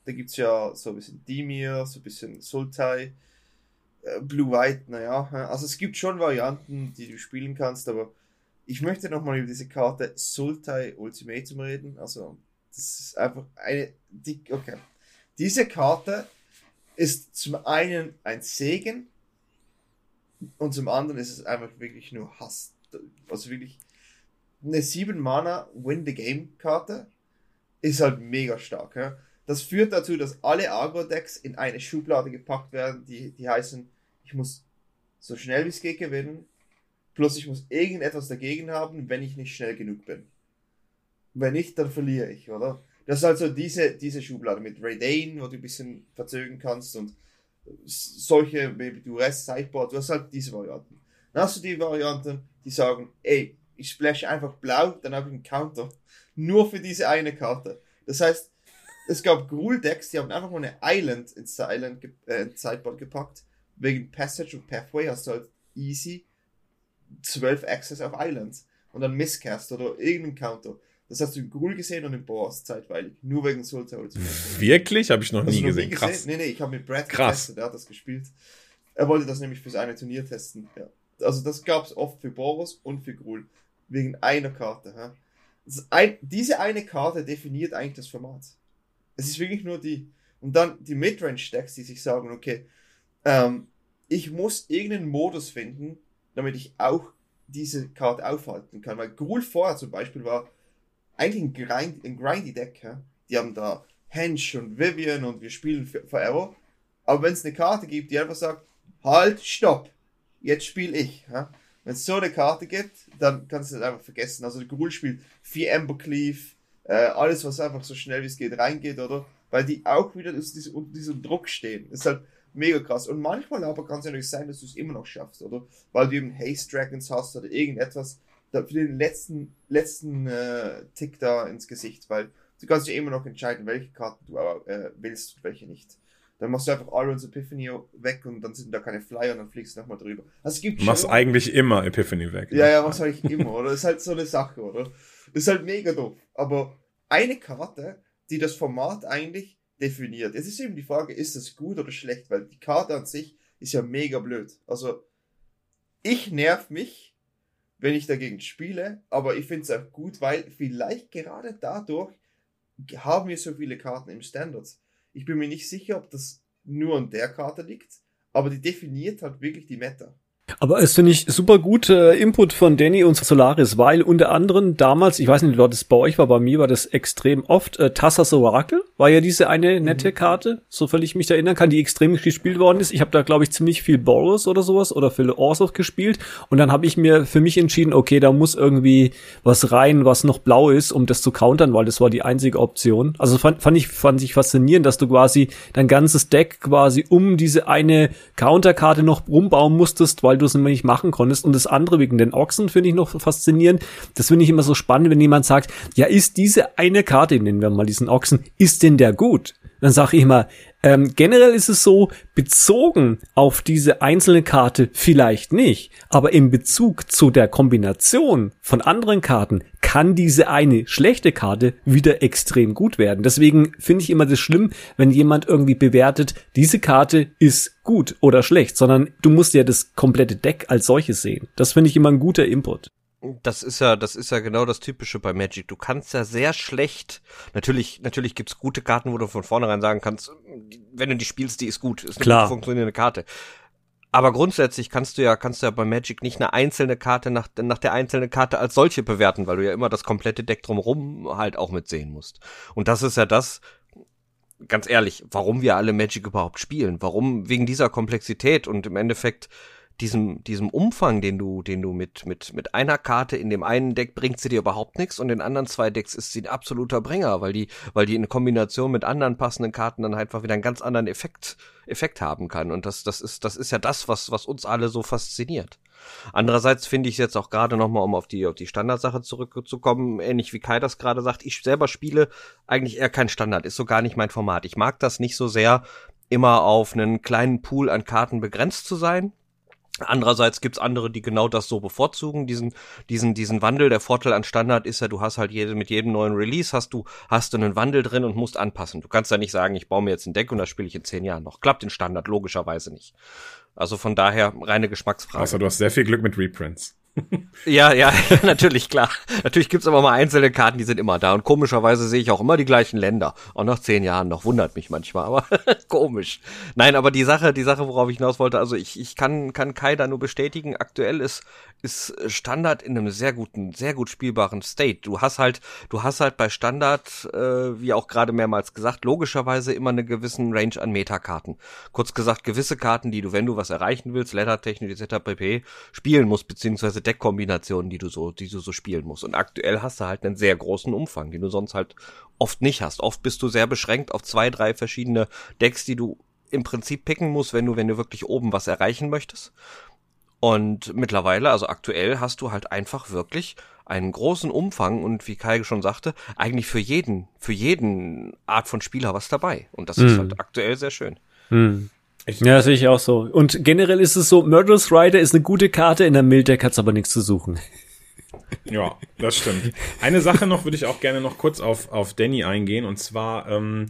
Da gibt's ja so ein bisschen Dimir, so ein bisschen Sultai, äh, Blue White, naja. Also es gibt schon Varianten, die du spielen kannst, aber ich möchte nochmal über diese Karte Sultai Ultimatum reden. Also, das ist einfach eine, die, okay. Diese Karte ist zum einen ein Segen und zum anderen ist es einfach wirklich nur Hass. Also wirklich eine 7 Mana Win the Game Karte ist halt mega stark. Ja? Das führt dazu, dass alle Agro-Decks in eine Schublade gepackt werden, die, die heißen, ich muss so schnell wie es geht gewinnen, plus ich muss irgendetwas dagegen haben, wenn ich nicht schnell genug bin. Wenn nicht, dann verliere ich, oder? Das ist also diese, diese Schublade mit Raidane, wo du ein bisschen verzögern kannst und solche Baby Duress, Sideboard, du hast halt diese Varianten. Dann hast du die Varianten, die sagen, ey, ich splash einfach blau, dann habe ich einen Counter. Nur für diese eine Karte. Das heißt, es gab Gruul-Decks, die haben einfach mal eine Island ins Island äh, Sideboard gepackt. Wegen Passage und Pathway hast du halt easy 12 Access auf Islands. Und dann Miscast oder irgendeinen Counter. Das hast du in Gruul gesehen und in Boss zeitweilig. Nur wegen Soul Tales. Wirklich? Habe ich noch nie, gesehen. nie gesehen. Krass. Nee, nee, ich habe mit Brad Krass. getestet, der hat das gespielt. Er wollte das nämlich fürs eine Turnier testen. Ja. Also das gab es oft für Boros und für Gruul. Wegen einer Karte. Ja. Ein, diese eine Karte definiert eigentlich das Format. Es ist wirklich nur die. Und dann die Midrange-Decks, die sich sagen, okay, ähm, ich muss irgendeinen Modus finden, damit ich auch diese Karte aufhalten kann. Weil Gruul vorher zum Beispiel war eigentlich ein, Grind, ein grindy Deck. Ja? Die haben da Hench und Vivian und wir spielen Forever. Aber wenn es eine Karte gibt, die einfach sagt, halt, stopp, jetzt spiele ich. Ja? Wenn es so eine Karte gibt, dann kannst du das einfach vergessen. Also der Gruul spielt vier Ember Cleave, äh, alles, was einfach so schnell wie es geht reingeht, oder? Weil die auch wieder unter diesem Druck stehen. Das ist halt mega krass. Und manchmal aber kann es ja natürlich sein, dass du es immer noch schaffst, oder? Weil du eben Haste Dragons hast oder irgendetwas, für den letzten, letzten äh, Tick da ins Gesicht, weil du kannst ja immer noch entscheiden, welche Karten du äh, willst und welche nicht. Dann machst du einfach Iron's Epiphany weg und dann sind da keine Flyer und dann fliegst du nochmal drüber. Also es gibt du machst eigentlich immer Epiphany weg. Ne? Ja, ja, machst eigentlich immer, oder? Das ist halt so eine Sache, oder? Das ist halt mega doof. Aber eine Karte, die das Format eigentlich definiert. Es ist eben die Frage, ist das gut oder schlecht? Weil die Karte an sich ist ja mega blöd. Also, ich nerv mich, wenn ich dagegen spiele, aber ich finde es auch gut, weil vielleicht gerade dadurch haben wir so viele Karten im Standards. Ich bin mir nicht sicher, ob das nur an der Karte liegt, aber die definiert halt wirklich die Meta. Aber es finde ich super gut äh, Input von Danny und Solaris, weil unter anderem damals, ich weiß nicht, Leute, das bei euch war, bei mir war das extrem oft, äh, Tassas Oracle war ja diese eine nette mhm. Karte, sofern ich mich erinnern kann, die extrem gespielt worden ist. Ich habe da, glaube ich, ziemlich viel Boros oder sowas oder viel Orsoth gespielt und dann habe ich mir für mich entschieden, okay, da muss irgendwie was rein, was noch blau ist, um das zu countern, weil das war die einzige Option. Also fand, fand ich fand ich faszinierend, dass du quasi dein ganzes Deck quasi um diese eine Counterkarte noch rumbauen musstest, weil du es nicht machen konntest. Und das andere wegen den Ochsen finde ich noch faszinierend. Das finde ich immer so spannend, wenn jemand sagt, ja, ist diese eine Karte, nennen wir mal diesen Ochsen, ist denn der gut? Dann sage ich immer, ähm, generell ist es so, bezogen auf diese einzelne Karte vielleicht nicht, aber in Bezug zu der Kombination von anderen Karten kann diese eine schlechte Karte wieder extrem gut werden. Deswegen finde ich immer das schlimm, wenn jemand irgendwie bewertet, diese Karte ist gut oder schlecht, sondern du musst ja das komplette Deck als solches sehen. Das finde ich immer ein guter Input. Das ist ja, das ist ja genau das Typische bei Magic. Du kannst ja sehr schlecht, natürlich, natürlich gibt's gute Karten, wo du von vornherein sagen kannst, wenn du die spielst, die ist gut, ist eine Klar. funktionierende Karte. Aber grundsätzlich kannst du ja, kannst du ja bei Magic nicht eine einzelne Karte nach, nach der einzelnen Karte als solche bewerten, weil du ja immer das komplette Deck drumherum halt auch mitsehen musst. Und das ist ja das, ganz ehrlich, warum wir alle Magic überhaupt spielen. Warum wegen dieser Komplexität und im Endeffekt, diesem, diesem Umfang, den du, den du mit, mit, mit einer Karte in dem einen Deck bringt sie dir überhaupt nichts und in anderen zwei Decks ist sie ein absoluter Bringer, weil die, weil die in Kombination mit anderen passenden Karten dann einfach wieder einen ganz anderen Effekt, Effekt haben kann. Und das, das ist, das ist ja das, was, was uns alle so fasziniert. Andererseits finde ich jetzt auch gerade nochmal, um auf die, auf die Standardsache zurückzukommen, ähnlich wie Kai das gerade sagt, ich selber spiele eigentlich eher kein Standard, ist so gar nicht mein Format. Ich mag das nicht so sehr, immer auf einen kleinen Pool an Karten begrenzt zu sein, Andererseits gibt's andere, die genau das so bevorzugen, diesen, diesen, diesen Wandel. Der Vorteil an Standard ist ja, du hast halt jede, mit jedem neuen Release hast du, hast du einen Wandel drin und musst anpassen. Du kannst ja nicht sagen, ich baue mir jetzt ein Deck und das spiele ich in zehn Jahren noch. Klappt in Standard logischerweise nicht. Also von daher reine Geschmacksfrage. Außer du hast sehr viel Glück mit Reprints. Ja, ja, natürlich, klar. Natürlich gibt's aber mal einzelne Karten, die sind immer da. Und komischerweise sehe ich auch immer die gleichen Länder. Auch nach zehn Jahren noch. Wundert mich manchmal, aber komisch. Nein, aber die Sache, die Sache, worauf ich hinaus wollte, also ich, ich kann, kann Kai da nur bestätigen, aktuell ist, ist Standard in einem sehr guten, sehr gut spielbaren State. Du hast halt, du hast halt bei Standard, äh, wie auch gerade mehrmals gesagt, logischerweise immer eine gewissen Range an Metakarten. Kurz gesagt, gewisse Karten, die du, wenn du was erreichen willst, Lettertechnik etc. pp, spielen musst, beziehungsweise Deckkombinationen, die du so, die du so spielen musst. Und aktuell hast du halt einen sehr großen Umfang, den du sonst halt oft nicht hast. Oft bist du sehr beschränkt auf zwei, drei verschiedene Decks, die du im Prinzip picken musst, wenn du, wenn du wirklich oben was erreichen möchtest. Und mittlerweile, also aktuell, hast du halt einfach wirklich einen großen Umfang und wie Kai schon sagte, eigentlich für jeden, für jeden Art von Spieler was dabei. Und das ist halt aktuell sehr schön. Hm. Ja, sehe ich auch so. Und generell ist es so, Murderous Rider ist eine gute Karte, in der Milddeck hat's aber nichts zu suchen. Ja, das stimmt. Eine Sache noch würde ich auch gerne noch kurz auf, auf Danny eingehen. Und zwar, ähm,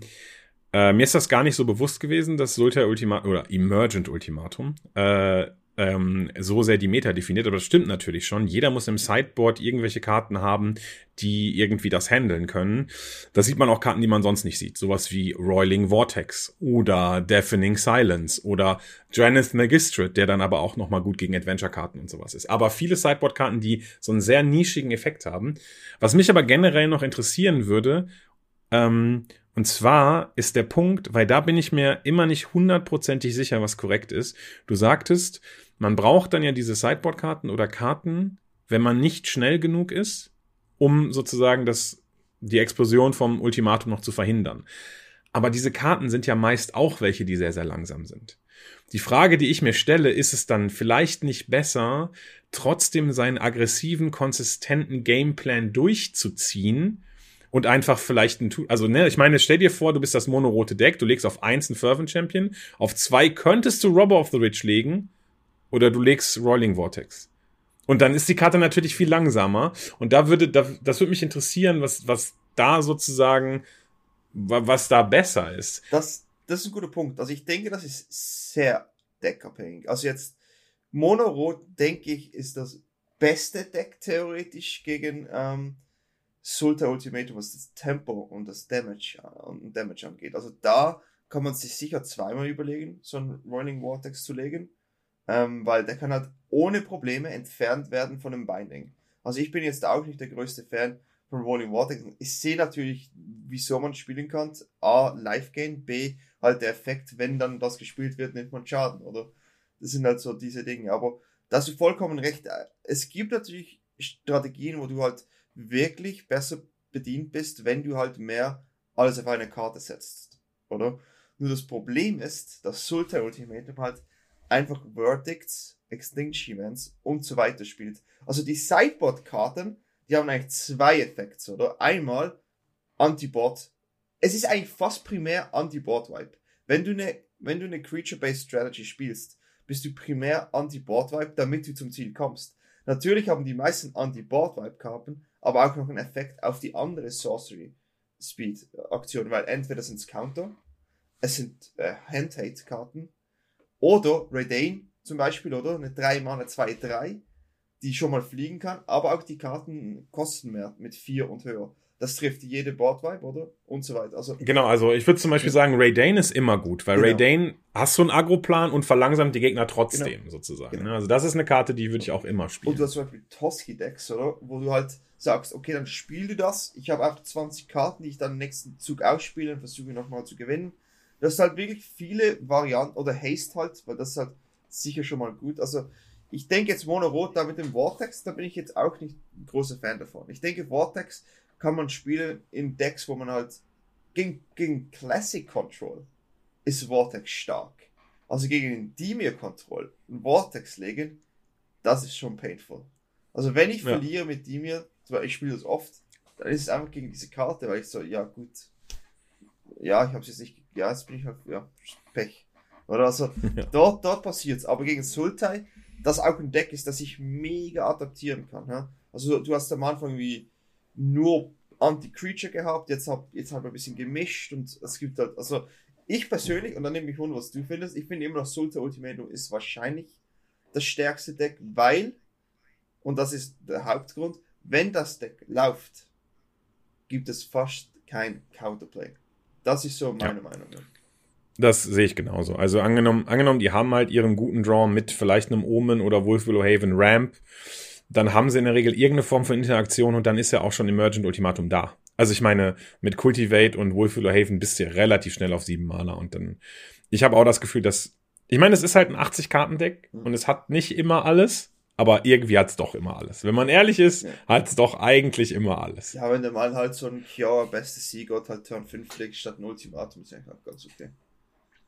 äh, mir ist das gar nicht so bewusst gewesen, dass Sultai Ultimatum oder Emergent Ultimatum äh, ähm, so sehr die Meta definiert, aber das stimmt natürlich schon. Jeder muss im Sideboard irgendwelche Karten haben, die irgendwie das handeln können. Da sieht man auch Karten, die man sonst nicht sieht. Sowas wie Roiling Vortex oder Deafening Silence oder Janeth Magistrate, der dann aber auch nochmal gut gegen Adventure-Karten und sowas ist. Aber viele Sideboard-Karten, die so einen sehr nischigen Effekt haben. Was mich aber generell noch interessieren würde, ähm, und zwar ist der Punkt, weil da bin ich mir immer nicht hundertprozentig sicher, was korrekt ist. Du sagtest, man braucht dann ja diese Sideboard-Karten oder Karten, wenn man nicht schnell genug ist, um sozusagen das, die Explosion vom Ultimatum noch zu verhindern. Aber diese Karten sind ja meist auch welche, die sehr, sehr langsam sind. Die Frage, die ich mir stelle, ist es dann vielleicht nicht besser, trotzdem seinen aggressiven, konsistenten Gameplan durchzuziehen und einfach vielleicht ein, also ne, ich meine, stell dir vor, du bist das monorote Deck, du legst auf eins einen Fervent Champion, auf zwei könntest du Robber of the Rich legen, oder du legst Rolling Vortex. Und dann ist die Karte natürlich viel langsamer. Und da würde, da, das würde mich interessieren, was, was da sozusagen, was da besser ist. Das, das ist ein guter Punkt. Also ich denke, das ist sehr deckabhängig. Also jetzt Mono-Rot, denke ich, ist das beste Deck theoretisch gegen ähm, Sulta Ultimatum, was das Tempo und das Damage, äh, und Damage angeht. Also da kann man sich sicher zweimal überlegen, so ein Rolling Vortex zu legen ähm, weil der kann halt ohne Probleme entfernt werden von dem Binding. Also ich bin jetzt auch nicht der größte Fan von Rolling Water. Ich sehe natürlich, wieso man spielen kann. A, Life Gain, B, halt der Effekt, wenn dann das gespielt wird, nimmt man Schaden, oder? Das sind halt so diese Dinge. Aber da hast du vollkommen recht. Es gibt natürlich Strategien, wo du halt wirklich besser bedient bist, wenn du halt mehr alles auf eine Karte setzt, oder? Nur das Problem ist, dass Sultan Ultimatum halt einfach Verdicts, Extinction und so weiter spielt. Also die Sideboard-Karten, die haben eigentlich zwei Effekte, oder? Einmal Anti-Board. Es ist eigentlich fast primär Anti-Board-Wipe. Wenn du eine, wenn du eine Creature-Based Strategy spielst, bist du primär Anti-Board-Wipe, damit du zum Ziel kommst. Natürlich haben die meisten Anti-Board-Wipe-Karten aber auch noch einen Effekt auf die andere Sorcery-Speed-Aktion, weil entweder sind es Counter, es sind äh, Hand-Hate-Karten oder Redane zum Beispiel, oder? Eine 3 Mana 2-3, die schon mal fliegen kann, aber auch die Karten kosten mehr mit 4 und höher. Das trifft jede Boardvibe, oder? Und so weiter. Also, genau, also ich würde zum Beispiel sagen, Raydane ist immer gut, weil genau. Raydane hast du einen Agro-Plan und verlangsamt die Gegner trotzdem, genau. sozusagen. Genau. Ne? Also das ist eine Karte, die würde ich auch immer spielen. Und du hast zum Beispiel Toski-Decks, oder? Wo du halt sagst, okay, dann spiel du das. Ich habe auch 20 Karten, die ich dann im nächsten Zug ausspiele und versuche nochmal zu gewinnen. Das halt wirklich viele Varianten, oder Haste halt, weil das ist halt sicher schon mal gut. Also, ich denke jetzt Mono Rot da mit dem Vortex, da bin ich jetzt auch nicht ein großer Fan davon. Ich denke, Vortex kann man spielen in Decks, wo man halt gegen, gegen Classic Control ist Vortex stark. Also gegen den Dimir Control ein Vortex legen, das ist schon painful. Also wenn ich ja. verliere mit Dimir, ich spiele das oft, dann ist es einfach gegen diese Karte, weil ich so, ja gut, ja, ich habe es jetzt nicht, ja, jetzt bin ich halt, ja, Pech. Oder also, ja. dort, dort passiert's. Aber gegen Sultai das auch ein Deck ist, das ich mega adaptieren kann. Ja? Also du hast am Anfang wie nur Anti-Creature gehabt, jetzt hab jetzt hab ein bisschen gemischt und es gibt halt, also ich persönlich, und dann nehme ich wunder, was du findest, ich finde immer noch Sulta Ultimatum ist wahrscheinlich das stärkste Deck, weil, und das ist der Hauptgrund, wenn das Deck läuft, gibt es fast kein Counterplay. Das ist so meine ja. Meinung. Das sehe ich genauso. Also angenommen, angenommen, die haben halt ihren guten Draw mit vielleicht einem Omen oder Wolfwillow Haven Ramp, dann haben sie in der Regel irgendeine Form von Interaktion und dann ist ja auch schon Emergent Ultimatum da. Also ich meine, mit Cultivate und Wolfwillow Haven bist du relativ schnell auf sieben Maler und dann, ich habe auch das Gefühl, dass, ich meine, es ist halt ein 80-Karten-Deck mhm. und es hat nicht immer alles, aber irgendwie hat's doch immer alles. Wenn man ehrlich ist, ja. hat's doch eigentlich immer alles. Ja, wenn du mal halt so ein Kiora beste Seagott halt Turn 5 legst statt ein Ultimatum, ist auch ganz okay.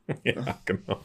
ja, genau.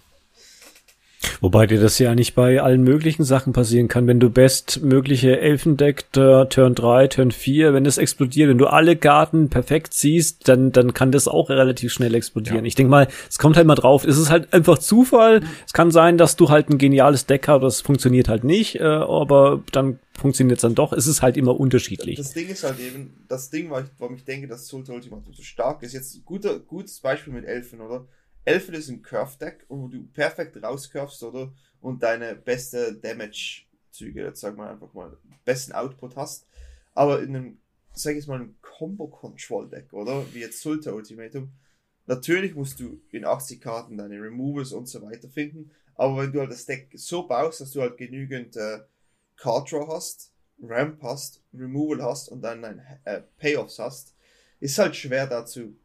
Wobei dir das ja nicht bei allen möglichen Sachen passieren kann, wenn du bestmögliche Elfendeck Turn 3, Turn 4, wenn das explodiert, wenn du alle Karten perfekt siehst, dann, dann kann das auch relativ schnell explodieren. Ja. Ich denke mal, es kommt halt mal drauf, es ist halt einfach Zufall. Es kann sein, dass du halt ein geniales Deck hast, das funktioniert halt nicht, äh, aber dann funktioniert es dann doch. Es ist halt immer unterschiedlich. Das Ding ist halt eben, das Ding, warum ich denke, dass Sultan Ultimatum so stark ist, jetzt ein guter, gutes Beispiel mit Elfen, oder? Elfen ist ein Curve-Deck, wo du perfekt rauscurvst, oder? Und deine beste Damage-Züge, jetzt sag mal einfach mal, besten Output hast. Aber in einem, sag ich jetzt mal, einem Combo-Control-Deck, oder? Wie jetzt Sulta Ultimatum. Natürlich musst du in 80 Karten deine Removals und so weiter finden. Aber wenn du halt das Deck so baust, dass du halt genügend äh, Card Draw hast, Ramp hast, Removal hast und dann ein äh, Payoffs hast, ist halt schwer dazu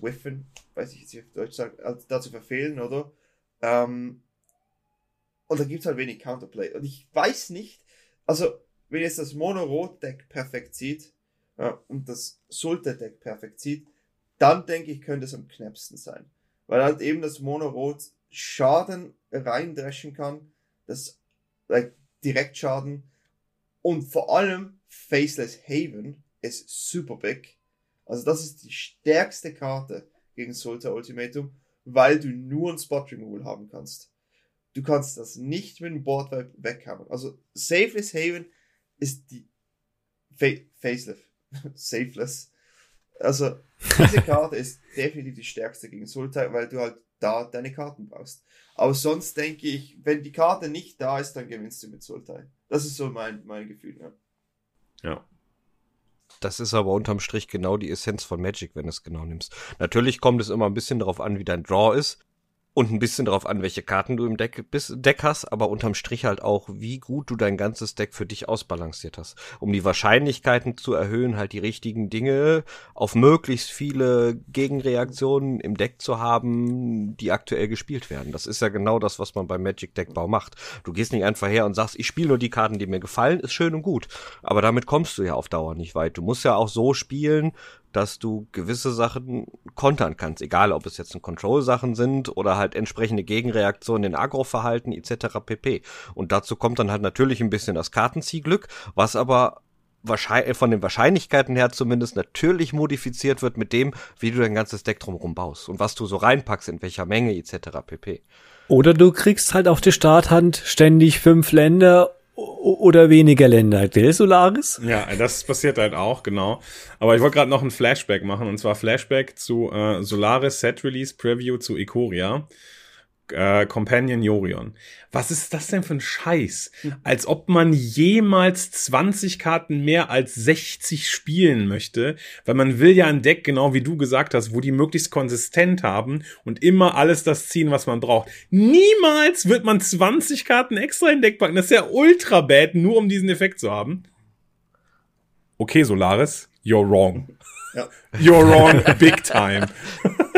whiffen, weiß ich jetzt nicht auf Deutsch sagen, also dazu verfehlen, oder? Ähm, und da gibt es halt wenig Counterplay. Und ich weiß nicht, also, wenn jetzt das Mono-Rot-Deck perfekt sieht ja, und das Sulte-Deck perfekt sieht, dann denke ich, könnte es am knappsten sein. Weil halt eben das Mono-Rot Schaden reindreschen kann, das like, Direktschaden und vor allem Faceless Haven ist super big. Also das ist die stärkste Karte gegen Sulta Ultimatum, weil du nur ein Spot Removal haben kannst. Du kannst das nicht mit dem Board weghaben. Also Safeless Haven ist die Fa Faceless. Safeless. Also diese Karte ist definitiv die stärkste gegen Sultai, weil du halt da deine Karten brauchst. Aber sonst denke ich, wenn die Karte nicht da ist, dann gewinnst du mit Sultai. Das ist so mein, mein Gefühl. Ja. ja. Das ist aber unterm Strich genau die Essenz von Magic, wenn du es genau nimmst. Natürlich kommt es immer ein bisschen darauf an, wie dein Draw ist und ein bisschen darauf an, welche Karten du im Deck, bis, Deck hast, aber unterm Strich halt auch, wie gut du dein ganzes Deck für dich ausbalanciert hast. Um die Wahrscheinlichkeiten zu erhöhen, halt die richtigen Dinge auf möglichst viele Gegenreaktionen im Deck zu haben, die aktuell gespielt werden. Das ist ja genau das, was man beim Magic Deckbau macht. Du gehst nicht einfach her und sagst, ich spiele nur die Karten, die mir gefallen, ist schön und gut. Aber damit kommst du ja auf Dauer nicht weit. Du musst ja auch so spielen, dass du gewisse Sachen kontern kannst, egal ob es jetzt Control-Sachen sind oder halt entsprechende Gegenreaktionen in Agro-Verhalten etc. pp. Und dazu kommt dann halt natürlich ein bisschen das Kartenziehglück, was aber wahrscheinlich, von den Wahrscheinlichkeiten her zumindest natürlich modifiziert wird mit dem, wie du dein ganzes Deck drumherum baust und was du so reinpackst, in welcher Menge etc. pp. Oder du kriegst halt auf die Starthand ständig fünf Länder oder weniger Länder, gell, Solaris? Ja, das passiert halt auch, genau. Aber ich wollte gerade noch ein Flashback machen, und zwar Flashback zu äh, Solaris Set Release Preview zu Ikoria äh, Companion Yorion. Was ist das denn für ein Scheiß? Als ob man jemals 20 Karten mehr als 60 spielen möchte, weil man will ja ein Deck, genau wie du gesagt hast, wo die möglichst konsistent haben und immer alles das ziehen, was man braucht. Niemals wird man 20 Karten extra in Deck packen. Das ist ja ultra bad, nur um diesen Effekt zu haben. Okay, Solaris, you're wrong. Ja. You're wrong big time.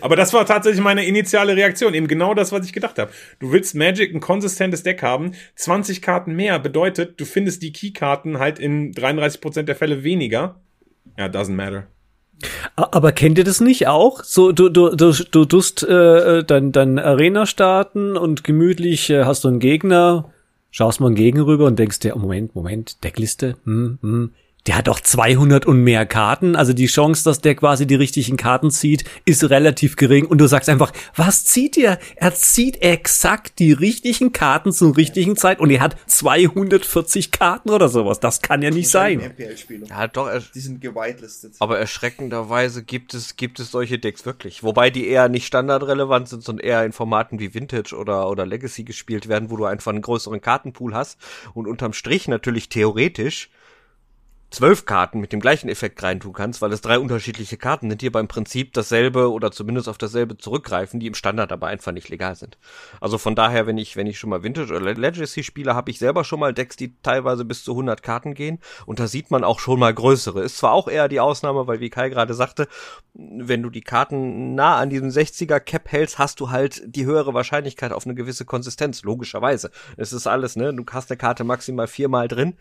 Aber das war tatsächlich meine initiale Reaktion. Eben genau das, was ich gedacht habe. Du willst Magic ein konsistentes Deck haben. 20 Karten mehr bedeutet, du findest die Keykarten halt in 33% der Fälle weniger. Ja, doesn't matter. Aber kennt ihr das nicht auch? So, du, du, du, du tust äh, dann, dann Arena starten und gemütlich äh, hast du einen Gegner, schaust mal einen Gegner rüber und denkst dir, oh Moment, Moment, Deckliste, hm, hm, Der hat doch 200 und mehr Karten, also die Chance, dass der quasi die richtigen Karten zieht, ist relativ gering und du sagst einfach, was zieht er? Er zieht exakt die richtigen Karten zur richtigen Zeit und er hat 240 Karten oder sowas. Das kann ja nicht sein. Ja, doch, er, die sind gewitelistet. Aber erschreckenderweise gibt es, gibt es solche Decks wirklich. Wobei die eher nicht standardrelevant sind, sondern eher in Formaten wie Vintage oder, oder Legacy gespielt werden, wo du einfach einen größeren Kartenpool hast und unterm Strich natürlich theoretisch zwölf Karten mit dem gleichen Effekt reintun kannst, weil es drei unterschiedliche Karten sind, die aber im Prinzip dasselbe oder zumindest auf dasselbe zurückgreifen, die im Standard aber einfach nicht legal sind. Also von daher, wenn ich, wenn ich schon mal Vintage oder Legacy spiele, habe ich selber schon mal Decks, die teilweise bis zu 100 Karten gehen und da sieht man auch schon mal größere. Ist zwar auch eher die Ausnahme, weil wie Kai gerade sagte, wenn du die Karten nah an diesem 60er Cap hältst, hast du halt die höhere Wahrscheinlichkeit auf eine gewisse Konsistenz, logischerweise. Es ist alles, ne? Du hast eine Karte maximal viermal drin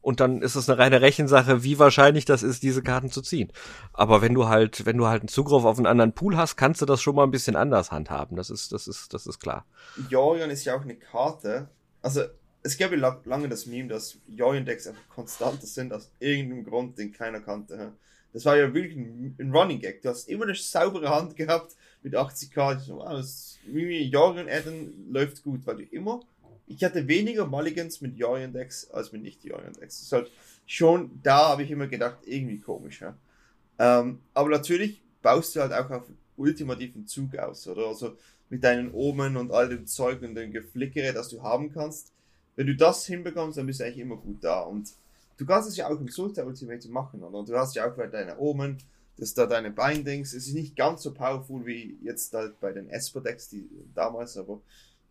und dann ist es eine reine Rechensache, wie wahrscheinlich das ist, diese Karten zu ziehen. Aber wenn du halt, wenn du halt einen Zugriff auf einen anderen Pool hast, kannst du das schon mal ein bisschen anders handhaben. Das ist, das ist, das ist klar. Jorion ist ja auch eine Karte. Also, es gab ja lange das Meme, dass Jorion-Decks einfach konstanter sind aus irgendeinem Grund, den keiner kannte. Das war ja wirklich ein, Running Gag. Du hast immer eine saubere Hand gehabt mit 80k. So, wow, das Jorion Adden läuft gut, weil du immer ich hatte weniger Mulligans mit Jorian Decks als mit nicht Jorian Decks. Das ist halt schon, da habe ich immer gedacht, irgendwie komisch, ja. Ähm, aber natürlich baust du halt auch auf ultimativen Zug aus, oder? Also mit deinen Omen und all dem Zeug und dem Geflickere, das du haben kannst. Wenn du das hinbekommst, dann bist du eigentlich immer gut da. Und du kannst es ja auch im Sultan Ultimate machen, oder? Du hast ja auch bei deinen Omen, das da deine Bindings. Es ist nicht ganz so powerful wie jetzt halt bei den Esper Decks, die damals, aber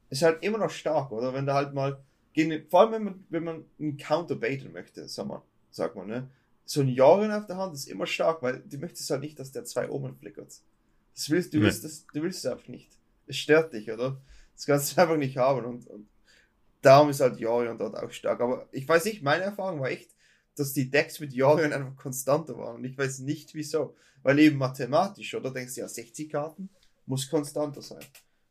ist halt immer noch stark, oder? Wenn da halt mal, vor allem wenn man, wenn man einen Counter baiten möchte, sag mal, sag mal, ne? So ein Jahren auf der Hand ist immer stark, weil du möchtest halt nicht, dass der zwei Omen flickert. Das willst, du, nee. willst das, du willst es einfach nicht. Es stört dich, oder? Das kannst du einfach nicht haben und, und darum ist halt Jorion dort auch stark. Aber ich weiß nicht, meine Erfahrung war echt, dass die Decks mit Jorion einfach konstanter waren und ich weiß nicht wieso. Weil eben mathematisch, oder? Denkst du ja, 60 Karten muss konstanter sein.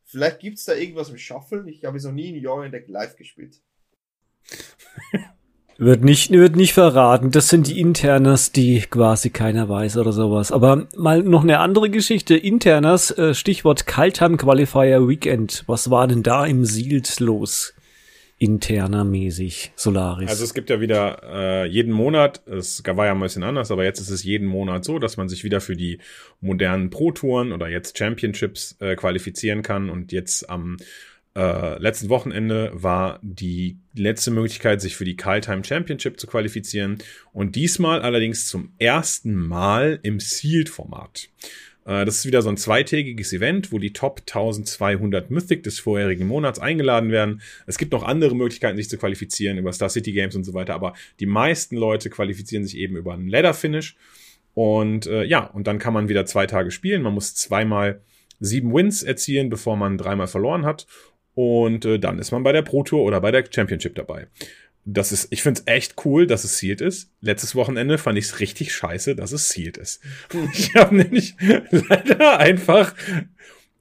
Vielleicht gibt es da irgendwas mit Shuffle. Ich habe so nie in Jahr Deck live gespielt. Wird nicht, wird nicht verraten. Das sind die Internas, die quasi keiner weiß oder sowas. Aber mal noch eine andere Geschichte. Internas, äh, Stichwort Kaltheim Qualifier Weekend. Was war denn da im Sealed los? Interner mäßig Solaris. Also es gibt ja wieder äh, jeden Monat, es war ja ein bisschen anders, aber jetzt ist es jeden Monat so, dass man sich wieder für die modernen Pro-Touren oder jetzt Championships äh, qualifizieren kann und jetzt am äh, letzten Wochenende war die letzte Möglichkeit, sich für die Kaltheim Championship zu qualifizieren und diesmal allerdings zum ersten Mal im Sealed-Format. Äh, das ist wieder so ein zweitägiges Event, wo die Top 1200 Mythic des vorherigen Monats eingeladen werden. Es gibt noch andere Möglichkeiten, sich zu qualifizieren über Star City Games und so weiter, aber die meisten Leute qualifizieren sich eben über einen Ladder Finish. Und äh, ja, und dann kann man wieder zwei Tage spielen. Man muss zweimal sieben Wins erzielen, bevor man dreimal verloren hat. Und äh, dann ist man bei der Pro Tour oder bei der Championship dabei das ist, ich finde es echt cool, dass es sealed ist. Letztes Wochenende fand ich es richtig scheiße, dass es sealed ist. ich habe nämlich leider einfach,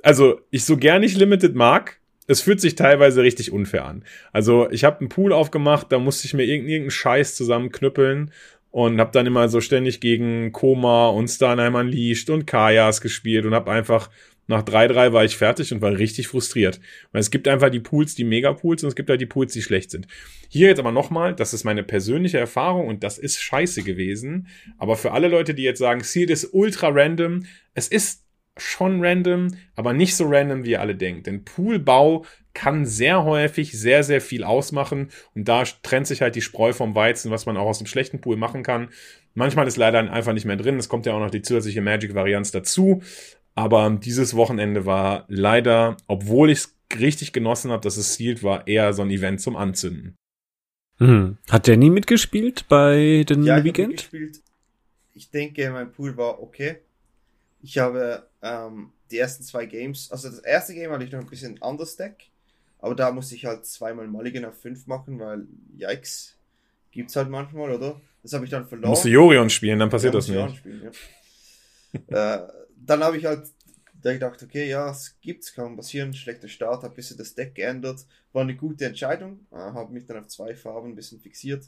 also ich so gern nicht Limited mag, es fühlt sich teilweise richtig unfair an. Also ich habe einen Pool aufgemacht, da musste ich mir irgendeinen Scheiß zusammenknüppeln und habe dann immer so ständig gegen Koma und Starnheim Unleashed und Kajas gespielt und habe einfach nach 3-3 war ich fertig und war richtig frustriert. Weil es gibt einfach die Pools, die Mega-Pools und es gibt halt die Pools, die schlecht sind. Hier jetzt aber nochmal, das ist meine persönliche Erfahrung und das ist scheiße gewesen. Aber für alle Leute, die jetzt sagen, Seed ist ultra random, es ist schon random, aber nicht so random, wie ihr alle denkt. Denn Poolbau kann sehr häufig sehr, sehr viel ausmachen und da trennt sich halt die Spreu vom Weizen, was man auch aus dem schlechten Pool machen kann. Manchmal ist leider einfach nicht mehr drin. Es kommt ja auch noch die zusätzliche Magic-Varianz dazu. Aber dieses Wochenende war leider, obwohl ich es richtig genossen habe, dass es sealed war, eher so ein Event zum Anzünden. Hm. Hat Danny mitgespielt bei den ja, Weekend? Ich, mitgespielt. ich denke, mein Pool war okay. Ich habe ähm, die ersten zwei Games, also das erste Game hatte ich noch ein bisschen anders Deck, aber da musste ich halt zweimal Mulligan auf 5 machen, weil yikes, gibt's halt manchmal, oder? Das habe ich dann verloren. Musste Jorion spielen, dann passiert ja, das nicht. Spielen, ja. äh, dann habe ich halt da gedacht, okay, ja, es gibt's, kann passieren, schlechter Start, habe ein bisschen das Deck geändert, war eine gute Entscheidung, äh, habe mich dann auf zwei Farben ein bisschen fixiert,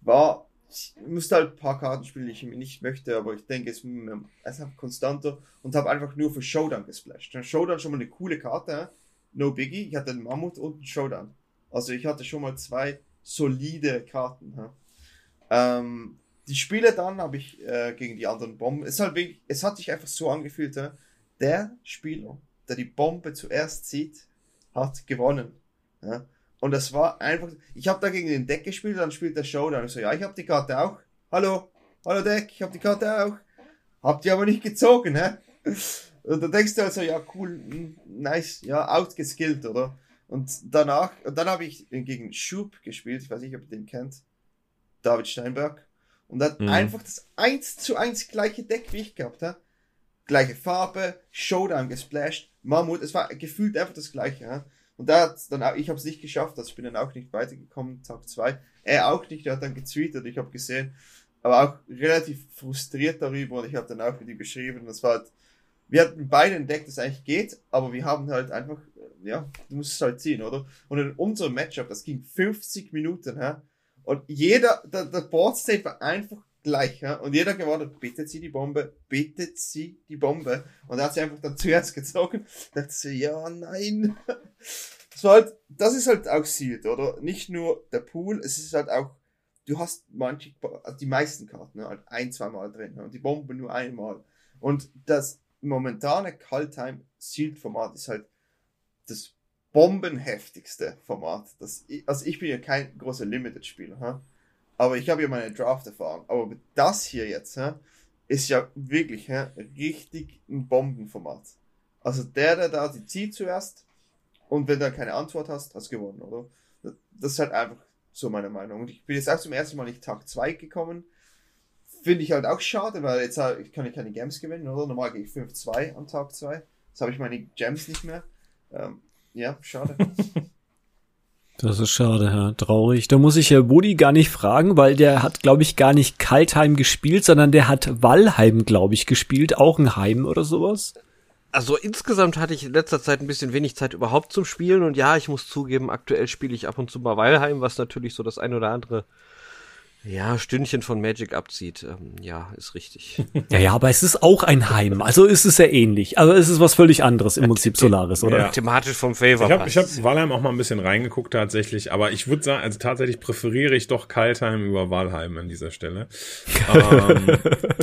war ich musste halt ein paar Karten spielen, die ich nicht möchte, aber ich denke, es ist konstanter und habe einfach nur für Showdown gesplasht. Showdown schon mal eine coole Karte, no biggie. Ich hatte einen Mammut und einen Showdown. Also ich hatte schon mal zwei solide Karten. Ähm, die Spiele dann habe ich äh, gegen die anderen Bomben. Es, halt wirklich, es hat sich einfach so angefühlt, ja? der Spieler, der die Bombe zuerst sieht, hat gewonnen. Ja? Und das war einfach. Ich habe da gegen den Deck gespielt, dann spielt der Showdown. Ich so, ja, ich habe die Karte auch. Hallo, hallo Deck, ich habe die Karte auch. Habt ihr aber nicht gezogen, hä? Und dann denkst du also, ja, cool, hm, nice, ja, outgeskillt, oder? Und danach, und dann habe ich gegen Schub gespielt, ich weiß nicht, ob ihr den kennt. David Steinberg. Und hat mhm. einfach das 1 zu 1 gleiche Deck wie ich gehabt, ha? Gleiche Farbe, Showdown gesplashed, Mammut, es war gefühlt einfach das gleiche, ha? Und da hat dann auch, ich habe es nicht geschafft, also ich bin dann auch nicht weitergekommen, Tag 2. Er auch nicht, er hat dann getweetet, ich habe gesehen, aber auch relativ frustriert darüber und ich habe dann auch mit ihm geschrieben, das war halt, wir hatten beide entdeckt, dass es eigentlich geht, aber wir haben halt einfach, ja, du musst es halt ziehen, oder? Und in unserem Matchup, das ging 50 Minuten, hä? Und jeder, der, der Board State war einfach gleich, ja? Und jeder gewonnen, bitte zieh die Bombe, bitte zieh die Bombe. Und er hat sie einfach dann zuerst gezogen. Da dachte sie, ja, nein. Das war halt, das ist halt auch Sealed, oder? Nicht nur der Pool, es ist halt auch, du hast manche, also die meisten Karten, ne, halt ein, zwei Mal drin, und die Bombe nur einmal. Und das momentane Call-Time Sealed Format ist halt das bombenheftigste Format. Das, also ich bin ja kein großer Limited-Spieler, aber ich habe ja meine Draft-Erfahrung. Aber das hier jetzt ist ja wirklich richtig ein Bombenformat. Also der, der da die zieht zuerst und wenn du keine Antwort hast, hast gewonnen, oder? Das ist halt einfach so meine Meinung. Und ich bin jetzt auch zum ersten Mal nicht Tag 2 gekommen. Finde ich halt auch schade, weil jetzt kann ich keine Gems gewinnen, oder? Normal gehe ich 5-2 am Tag 2. Jetzt habe ich meine Gems nicht mehr. Ähm, ja, schade. Das ist schade, ja, traurig. Da muss ich ja Woody gar nicht fragen, weil der hat, glaube ich, gar nicht Kaltheim gespielt, sondern der hat Wallheim, glaube ich, gespielt, auch ein Heim oder sowas. Also insgesamt hatte ich in letzter Zeit ein bisschen wenig Zeit überhaupt zum Spielen und ja, ich muss zugeben, aktuell spiele ich ab und zu mal Wallheim, was natürlich so das ein oder andere ja, Stündchen von Magic abzieht. Ähm, ja, ist richtig. Ja, ja, aber es ist auch ein Heim. Also ist es ja ähnlich. Also es ist was völlig anderes im Prinzip Solaris, oder? Ja. Thematisch vom Favor. Ich habe ich hab Valheim auch mal ein bisschen reingeguckt tatsächlich, aber ich würde sagen, also tatsächlich präferiere ich doch Kaltheim über Valheim an dieser Stelle. ähm,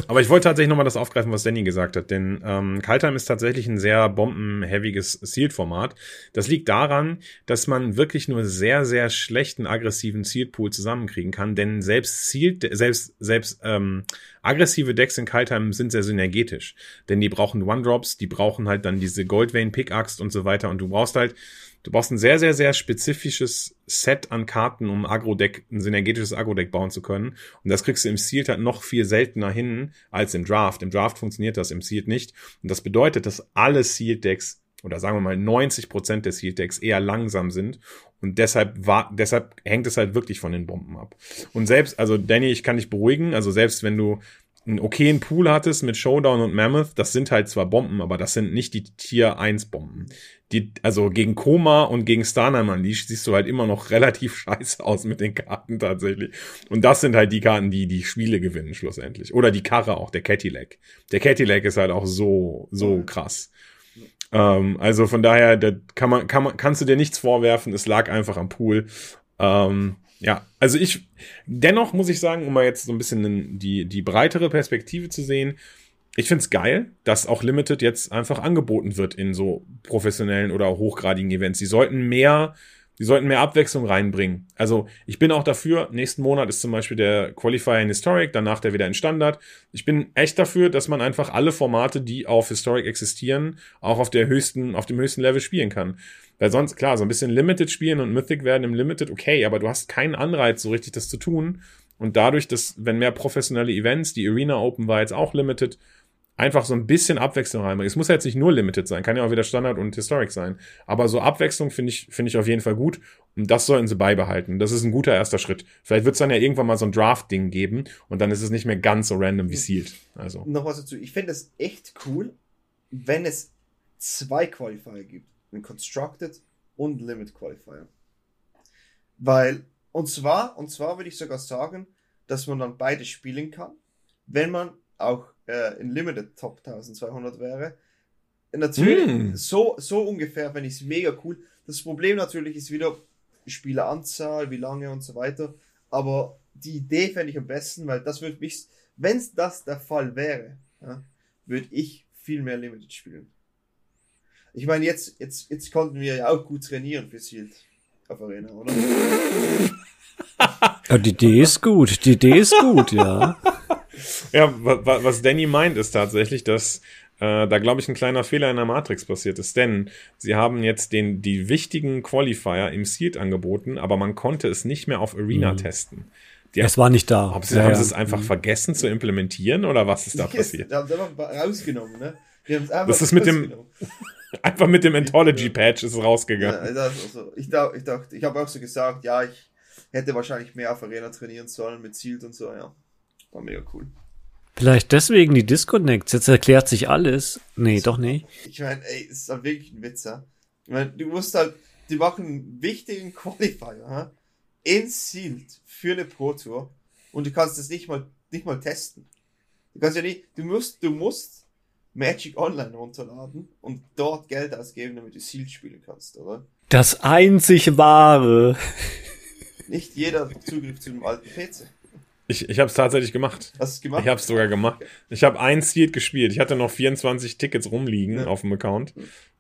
aber ich wollte tatsächlich nochmal das aufgreifen, was Danny gesagt hat, denn ähm, Kaltheim ist tatsächlich ein sehr bombenheaviges Sealed-Format. Das liegt daran, dass man wirklich nur sehr, sehr schlechten aggressiven Sealed-Pool zusammenkriegen kann, denn selbst selbst Ziel, selbst, selbst ähm, aggressive Decks in Kaltheim sind sehr synergetisch. Denn die brauchen One-Drops, die brauchen halt dann diese Goldvein Pickaxe und so weiter. Und du brauchst halt, du brauchst ein sehr, sehr, sehr spezifisches Set an Karten, um Agro-Deck, ein synergetisches Agro-Deck bauen zu können. Und das kriegst du im Sealed halt noch viel seltener hin als im Draft. Im Draft funktioniert das, im Sealed nicht. Und das bedeutet, dass alle Sealed-Decks oder sagen wir mal 90 Prozent der Sealed Decks eher langsam sind und deshalb war, deshalb hängt es halt wirklich von den Bomben ab. Und selbst, also Danny, ich kann dich beruhigen, also selbst wenn du einen okayen Pool hattest mit Showdown und Mammoth, das sind halt zwar Bomben, aber das sind nicht die Tier 1 Bomben. Die, also gegen Koma und gegen Starnheimer Unleashed siehst du halt immer noch relativ scheiße aus mit den Karten tatsächlich. Und das sind halt die Karten, die die Spiele gewinnen schlussendlich. Oder die Karre auch, der Cadillac. Der Cadillac ist halt auch so, so krass. Ähm, also von daher, da kann man, kann man, kannst du dir nichts vorwerfen. Es lag einfach am Pool. Ähm, ja, also ich, dennoch muss ich sagen, um mal jetzt so ein bisschen die, die breitere Perspektive zu sehen, ich find's geil, dass auch Limited jetzt einfach angeboten wird in so professionellen oder hochgradigen Events. Sie sollten mehr die sollten mehr Abwechslung reinbringen. Also ich bin auch dafür, nächsten Monat ist zum Beispiel der Qualifier in Historic, danach der wieder in Standard. Ich bin echt dafür, dass man einfach alle Formate, die auf Historic existieren, auch auf der höchsten, auf dem höchsten Level spielen kann. Weil sonst, klar, so ein bisschen Limited spielen und Mythic werden im Limited, okay, aber du hast keinen Anreiz, so richtig das zu tun. Und dadurch, dass, wenn mehr professionelle Events, die Arena Open war jetzt auch Limited, einfach so ein bisschen Abwechslung reinbringen. Es muss ja jetzt nicht nur Limited sein, kann ja auch wieder Standard und Historic sein. Aber so Abwechslung finde ich, finde ich auf jeden Fall gut. Und das sollten sie beibehalten. Das ist ein guter erster Schritt. Vielleicht wird es dann ja irgendwann mal so ein Draft-Ding geben und dann ist es nicht mehr ganz so random wie Sealed. Also. Noch was dazu. Ich finde es echt cool, wenn es zwei Qualifier gibt. Ein Constructed und Limit Qualifier. Weil, und zwar, und zwar würde ich sogar sagen, dass man dann beide spielen kann, wenn man auch äh, in Limited Top 1200 wäre. Natürlich, Mm. so, so ungefähr finde ich es mega cool. Das Problem natürlich ist wieder Spieleranzahl, wie lange und so weiter. Aber die Idee fände ich am besten, weil das würde mich, wenn das der Fall wäre, ja, würde ich viel mehr Limited spielen. Ich meine, jetzt, jetzt, jetzt konnten wir ja auch gut trainieren für Sealed auf Arena, oder? Die Idee ist gut. Die Idee ist gut, ja. Ja, wa- wa- was Danny meint, ist tatsächlich, dass äh, da, glaube ich, ein kleiner Fehler in der Matrix passiert ist. Denn sie haben jetzt den, die wichtigen Qualifier im Seed angeboten, aber man konnte es nicht mehr auf Arena testen. Die, Es war nicht da. haben sie, Ja, haben ja. sie es einfach vergessen zu implementieren oder was ist da passiert? Die haben es einfach rausgenommen, ne? Einfach Das ist mit dem-. Einfach mit dem Anthology-Patch ist es rausgegangen. Ja, das, also, ich, dachte, ich dachte, ich habe auch so gesagt, ja, ich hätte wahrscheinlich mehr auf Arena trainieren sollen mit Sealed und so, ja. War mega cool. Vielleicht deswegen die Disconnects. Jetzt erklärt sich alles. Nee, doch nicht. Ich meine, ey, es ist halt wirklich ein Witz, ja. Ich meine, du musst halt, die machen einen wichtigen Qualifier, ja, in Sealed für eine Pro Tour und du kannst das nicht mal, nicht mal testen. Du kannst ja nicht, du musst, du musst Magic Online runterladen und dort Geld ausgeben, damit du Sealed spielen kannst, oder? Das einzig wahre. Nicht jeder hat Zugriff zu einem alten PC. Ich, ich habe es tatsächlich gemacht. Hast du es gemacht? Ich habe es sogar gemacht. Ich habe ein Seed gespielt. Ich hatte noch 24 Tickets rumliegen Ja. auf dem Account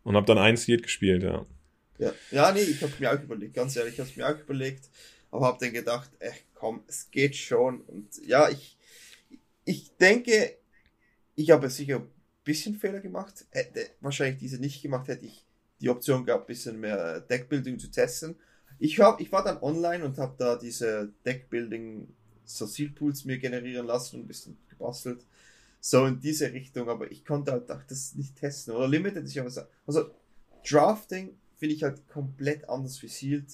und habe dann ein Seed gespielt, ja. Ja, ja nee, ich habe mir auch überlegt, ganz ehrlich, ich habe mir auch überlegt, aber habe dann gedacht, ey, komm, es geht schon. Und ja, ich, ich denke, ich habe sicher ein bisschen Fehler gemacht. Hätte wahrscheinlich diese nicht gemacht, hätte ich die Option gehabt, ein bisschen mehr Deckbuilding zu testen. Ich, hab, ich war dann online und habe da diese Deckbuilding so Sealpools mir generieren lassen und ein bisschen gebastelt. So in diese Richtung, aber ich konnte halt auch das nicht testen. Oder Limited ist ja was. Also Drafting finde ich halt komplett anders wie Sealed,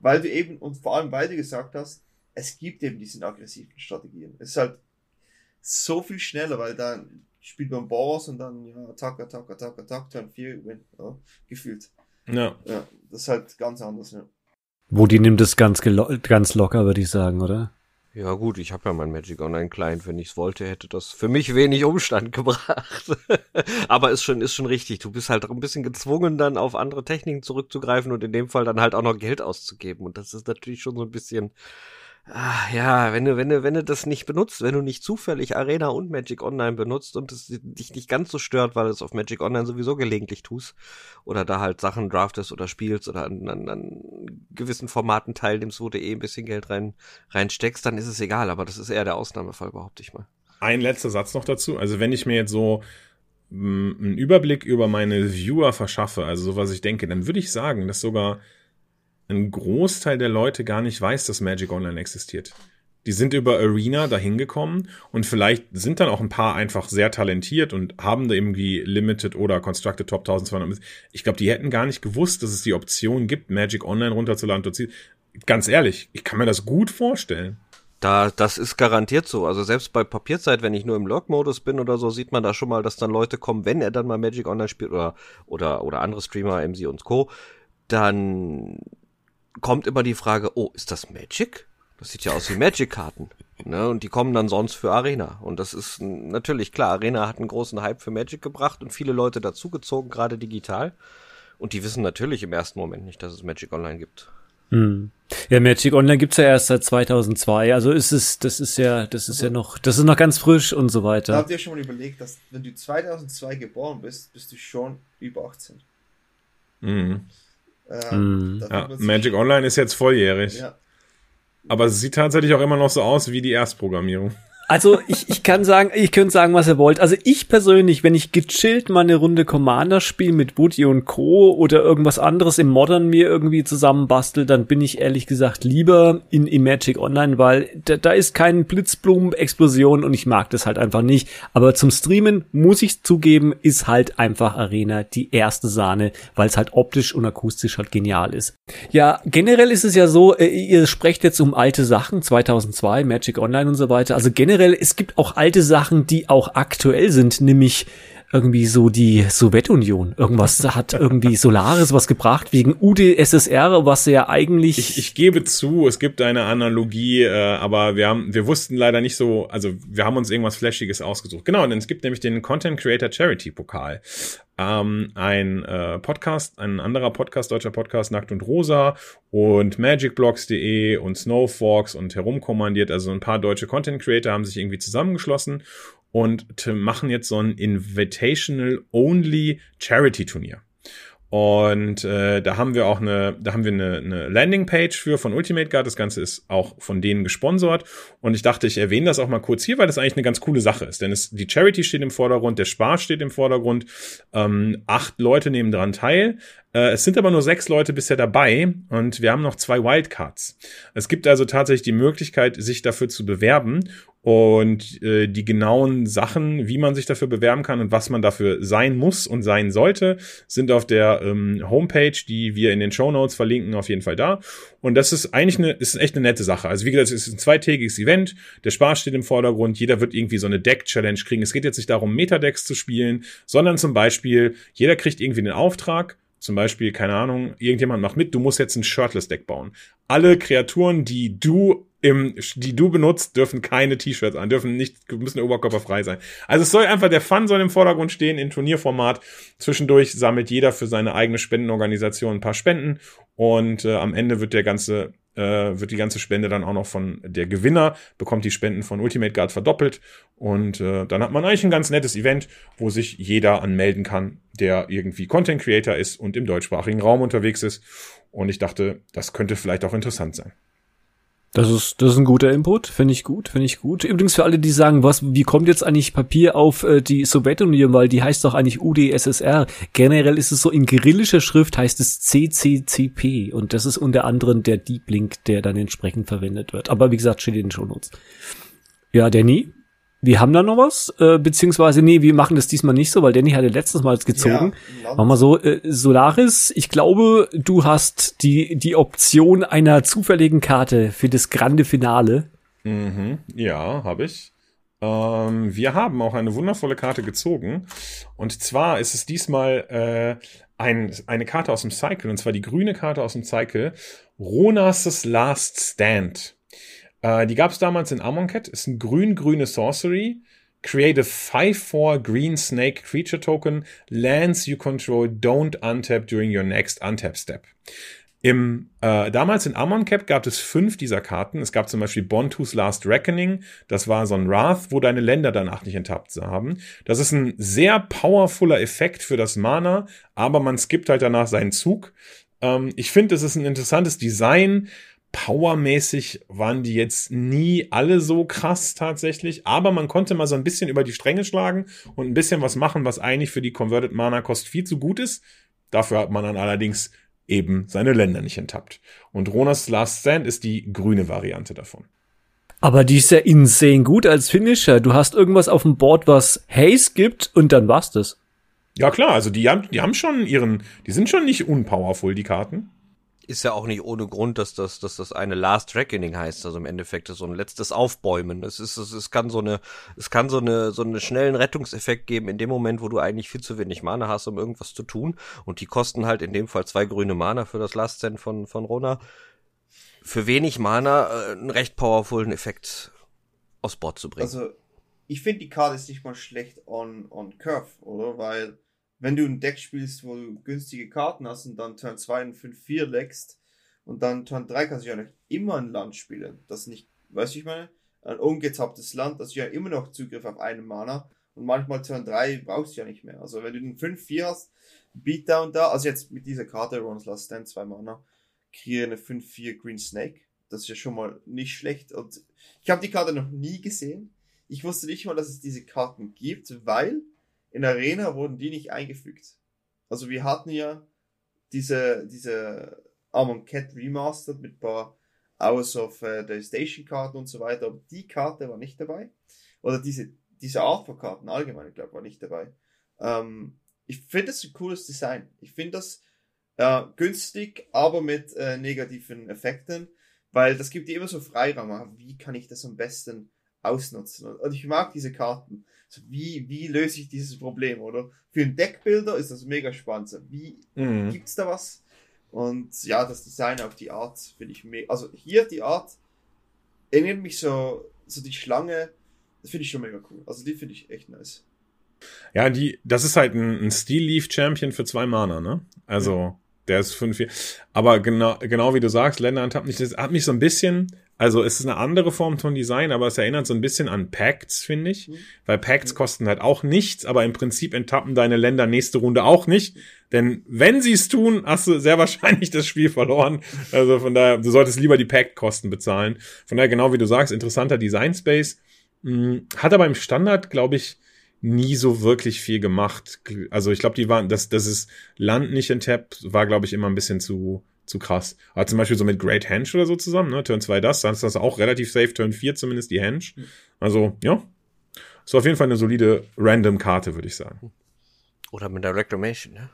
weil du eben, und vor allem weil du gesagt hast, es gibt eben diese aggressiven Strategien. Es ist halt so viel schneller, weil dann spielt man Boss und dann, ja, Attack, Attack, Attack, Attack, Turn 4, Win, ja, gefühlt. Ja, Ja, das ist halt ganz anders, ja. Wo die nimmt es ganz, ganz locker, würde ich sagen, oder? Ja gut, ich habe ja mein Magic Online Client, wenn ich es wollte, hätte das für mich wenig Umstand gebracht. Aber ist schon ist schon richtig, du bist halt ein bisschen gezwungen dann auf andere Techniken zurückzugreifen und in dem Fall dann halt auch noch Geld auszugeben. Und das ist natürlich schon so ein bisschen ah, ja, wenn du wenn du wenn du das nicht benutzt, wenn du nicht zufällig Arena und Magic Online benutzt und es dich nicht ganz so stört, weil du es auf Magic Online sowieso gelegentlich tust oder da halt Sachen draftest oder spielst oder an, an, an gewissen Formaten teilnimmst, wo du eh ein bisschen Geld rein reinsteckst, dann ist es egal, aber das ist eher der Ausnahmefall, behaupte ich mal. ein letzter Satz noch dazu. Also wenn ich mir jetzt so mh, einen Überblick über meine Viewer verschaffe, also so was ich denke, dann würde ich sagen, dass sogar ein Großteil der Leute gar nicht weiß, dass Magic Online existiert. Die sind über Arena dahin gekommen und vielleicht sind dann auch ein paar einfach sehr talentiert und haben da irgendwie Limited oder Constructed Top 1200. Ich glaube, die hätten gar nicht gewusst, dass es die Option gibt, Magic Online runterzuladen. und. Ganz ehrlich, ich kann mir das gut vorstellen. Da, das ist garantiert so. Also selbst bei Papierzeit, wenn ich nur im Log-Modus bin oder so, sieht man da schon mal, dass dann Leute kommen, wenn er dann mal Magic Online spielt oder, oder, oder andere Streamer, MC und Co., dann kommt immer die Frage, oh, ist das Magic? Das sieht ja aus wie Magic-Karten. Ne? Und die kommen dann sonst für Arena. Und das ist natürlich klar, Arena hat einen großen Hype für Magic gebracht und viele Leute dazugezogen, gerade digital. Und die wissen natürlich im ersten Moment nicht, dass es Magic Online gibt. Hm. Ja, Magic Online gibt's ja erst seit 2002. Also ist es, das ist ja, das ist ja noch, das ist noch ganz frisch und so Da weiter. habt ihr schon mal überlegt, dass wenn du 2002 geboren bist, bist du schon über 18. Mhm. Äh, Mhm. Ja, Magic Online ist jetzt volljährig. Ja. Aber es sieht tatsächlich auch immer noch so aus wie die Erstprogrammierung. Also ich, ich kann sagen, ich könnte sagen, was ihr wollt. Also ich persönlich, wenn ich gechillt mal eine Runde Commander spiele mit Woody und Co. oder irgendwas anderes im Modern mir irgendwie zusammenbastel, dann bin ich ehrlich gesagt lieber in, in Magic Online, weil da, da ist kein Blitzblumen-Explosion und ich mag das halt einfach nicht. Aber zum Streamen, muss ich zugeben, ist halt einfach Arena die erste Sahne, weil es halt optisch und akustisch halt genial ist. Ja, generell ist es ja so, äh, ihr sprecht jetzt um alte Sachen, 2002, Magic Online und so weiter. Also generell, es gibt auch alte Sachen, die auch aktuell sind, nämlich irgendwie so die Sowjetunion. Irgendwas hat irgendwie Solaris was gebracht wegen UdSSR, was ja eigentlich. Ich, ich gebe zu, es gibt eine Analogie, äh, aber wir haben, wir wussten leider nicht so, also wir haben uns irgendwas Flashiges ausgesucht. Genau, denn es gibt nämlich den Content Creator Charity Pokal. Ähm, ein äh, Podcast, ein anderer Podcast, deutscher Podcast, Nackt und Rosa und magicblocks.de und Snowfox und herumkommandiert, also ein paar deutsche Content Creator haben sich irgendwie zusammengeschlossen und machen jetzt so ein Invitational Only Charity Turnier. Und äh, da haben wir auch eine, da haben wir eine, eine Landingpage für von Ultimate Guard. Das Ganze ist auch von denen gesponsert. Und ich dachte, ich erwähne das auch mal kurz hier, weil das eigentlich eine ganz coole Sache ist. Denn es, die Charity steht im Vordergrund, der Spaß steht im Vordergrund. Ähm, acht Leute nehmen daran teil. Äh, es sind aber nur sechs Leute bisher dabei und wir haben noch zwei Wildcards. Es gibt also tatsächlich die Möglichkeit, sich dafür zu bewerben und äh, die genauen Sachen, wie man sich dafür bewerben kann und was man dafür sein muss und sein sollte, sind auf der ähm, Homepage, die wir in den Show Notes verlinken, auf jeden Fall da. Und das ist eigentlich eine, ist echt eine nette Sache. Also wie gesagt, es ist ein zweitägiges Event. Der Spaß steht im Vordergrund. Jeder wird irgendwie so eine Deck-Challenge kriegen. Es geht jetzt nicht darum, Metadecks zu spielen, sondern zum Beispiel, jeder kriegt irgendwie einen Auftrag zum Beispiel, keine Ahnung, irgendjemand macht mit, du musst jetzt ein Shirtless-Deck bauen. Alle Kreaturen, die du im, die du benutzt, dürfen keine T-Shirts an, dürfen nicht, müssen oberkörperfrei sein. Also es soll einfach, der Fun soll im Vordergrund stehen, in Turnierformat. Zwischendurch sammelt jeder für seine eigene Spendenorganisation ein paar Spenden und äh, am Ende wird der ganze wird die ganze Spende dann auch noch von der Gewinner, bekommt die Spenden von Ultimate Guard verdoppelt und äh, dann hat man eigentlich ein ganz nettes Event, wo sich jeder anmelden kann, der irgendwie Content Creator ist und im deutschsprachigen Raum unterwegs ist. Und ich dachte, das könnte vielleicht auch interessant sein. Das ist, das ist ein guter Input, finde ich gut, finde ich gut. Übrigens für alle, die sagen, was, wie kommt jetzt eigentlich Papier auf äh, die Sowjetunion, weil die heißt doch eigentlich UdSSR. Generell ist es so, in kyrillischer Schrift heißt es CCCP und das ist unter anderem der Deep Link, der dann entsprechend verwendet wird. Aber wie gesagt, steht in den Shownotes. Ja, Danny, wir haben da noch was, äh, beziehungsweise nee, wir machen das diesmal nicht so, weil Danny hatte letztes Mal gezogen. Ja, Machen wir so, äh, Solaris, ich glaube, du hast die, die Option einer zufälligen Karte für das grande Finale. Mhm, ja, habe ich. Ähm, wir haben auch eine wundervolle Karte gezogen. Und zwar ist es diesmal äh, ein, eine Karte aus dem Cycle, und zwar die grüne Karte aus dem Cycle, Ronas' Last Stand. Äh, die gab es damals in Amonkhet. Ist ein grün-grüne Sorcery. Create a 5-4 Green Snake Creature Token. Lands you control don't untap during your next untap step. Im, äh, damals in Amonkhet gab es fünf dieser Karten. Es gab zum Beispiel Bontu's Last Reckoning. Das war so ein Wrath, wo deine Länder danach nicht enttappt haben. Das ist ein sehr powerfuler Effekt für das Mana, aber man skippt halt danach seinen Zug. Ähm, ich finde, es ist ein interessantes Design powermäßig waren die jetzt nie alle so krass tatsächlich, aber man konnte mal so ein bisschen über die Stränge schlagen und ein bisschen was machen, was eigentlich für die Converted Mana Kost viel zu gut ist. Dafür hat man dann allerdings eben seine Länder nicht enttappt. Und Ronas Last Stand ist die grüne Variante davon. Aber die ist ja insane gut als Finisher. Du hast irgendwas auf dem Board, was Haze gibt und dann war's das. Ja klar, also die haben, die haben schon ihren, die sind schon nicht unpowerful, die Karten ist ja auch nicht ohne Grund, dass das, dass das eine Last Reckoning heißt. Also im Endeffekt ist so ein letztes Aufbäumen. Es ist, es, es kann so eine, es kann so eine, so einen schnellen Rettungseffekt geben in dem Moment, wo du eigentlich viel zu wenig Mana hast, um irgendwas zu tun. Und die kosten halt in dem Fall zwei grüne Mana für das Last Stand von, von Rona. Für wenig Mana äh, einen recht powervollen Effekt aufs Board zu bringen. Also, ich finde die Karte ist nicht mal schlecht on, on Curve, oder? Weil, wenn du ein Deck spielst, wo du günstige Karten hast und dann Turn 2 und 5, 4 leckst und dann Turn 3 kannst du ja nicht immer ein Land spielen. Das nicht, weißt du, ich meine? Ein ungetapptes Land, das ja immer noch Zugriff auf einen Mana und manchmal Turn 3 brauchst du ja nicht mehr. Also wenn du den 5, 4 hast, Beatdown da, also jetzt mit dieser Karte Ron's Last Stand, 2 Mana, kreiere eine 5, 4 Green Snake. Das ist ja schon mal nicht schlecht. Und ich habe die Karte noch nie gesehen. Ich wusste nicht mal, dass es diese Karten gibt, weil in Arena wurden die nicht eingefügt. Also wir hatten ja diese, diese Armor Cat Remastered mit paar Hours of uh, the Station Karten und so weiter, aber die Karte war nicht dabei. Oder diese, diese Art von Karten allgemein, ich glaube, war nicht dabei. Ähm, ich finde das ein cooles Design. Ich finde das äh, günstig, aber mit äh, negativen Effekten, weil das gibt dir immer so Freiraum. Wie kann ich das am besten ausnutzen. Und ich mag diese Karten. Wie, wie löse ich dieses Problem, oder? Für einen Deckbilder ist das mega spannend. Wie Mhm. gibt's da was? Und ja, das Design auf die Art finde ich mega. Also hier die Art erinnert mich so, so die Schlange, das finde ich schon mega cool. Also die finde ich echt nice. Ja, die, das ist halt ein, ein Steel Leaf Champion für zwei Mana, ne? Also, der ist 5-4. Aber genau, genau wie du sagst, Länder hat mich, das hat mich so ein bisschen, also es ist eine andere Form von Design, aber es erinnert so ein bisschen an Pacts, finde ich. Mhm. Weil Pacts kosten halt auch nichts, aber im Prinzip enttappen deine Länder nächste Runde auch nicht. Denn wenn sie es tun, hast du sehr wahrscheinlich das Spiel verloren. Also von daher, du solltest lieber die Pact-Kosten bezahlen. Von daher, genau wie du sagst, interessanter Design Space. Hm, Hat aber im Standard, glaube ich, nie so wirklich viel gemacht. Also ich glaube, die waren, das, das ist Land nicht in Tap, war, glaube ich, immer ein bisschen zu, zu krass. Aber zum Beispiel so mit Great Henge oder so zusammen, ne? Turn 2 das, dann ist das auch relativ safe, Turn 4 zumindest die Henge. Also, ja. Ist auf jeden Fall eine solide random Karte, würde ich sagen. Oder mit der Reclamation, ne?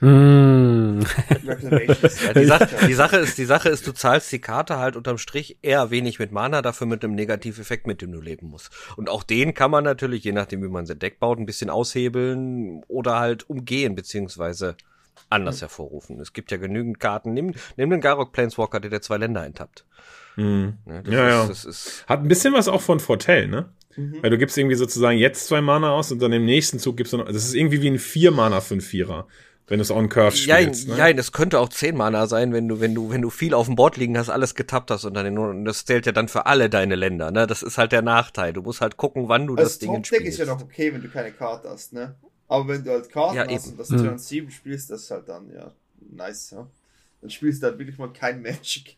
Hm. Ja, die, Sache, die, Sache ist, die Sache ist, du zahlst die Karte halt unterm Strich eher wenig mit Mana, dafür mit einem Negativeffekt, mit dem du leben musst. Und auch den kann man natürlich, je nachdem wie man sein Deck baut, ein bisschen aushebeln oder halt umgehen, beziehungsweise anders hervorrufen. Es gibt ja genügend Karten. Nimm, nimm den Garok Planeswalker, der der zwei Länder enttappt. Mhm. Ne, das Ja, ist, ja. Das ist, Hat ein bisschen was auch von Fortell, ne? Mhm. Weil du gibst irgendwie sozusagen jetzt zwei Mana aus und dann im nächsten Zug gibst du noch, das ist irgendwie wie ein vier Mana, fünf Vierer, wenn du es on Curve ja, spielst. ne? ja, es könnte auch 10 Mana sein, wenn du, wenn du, wenn du viel auf dem Board liegen hast, alles getappt hast und dann und das zählt ja dann für alle deine Länder, ne? Das ist halt der Nachteil. Du musst halt gucken, wann du Als das Ding Top-Deck spielst. ist ja noch okay, wenn du keine Karte hast, ne? Aber wenn du halt Karten Ja, hast eben. und das Mhm. Turn 7 spielst, das ist halt dann, ja, nice, ja. Dann spielst du halt wirklich mal kein Magic.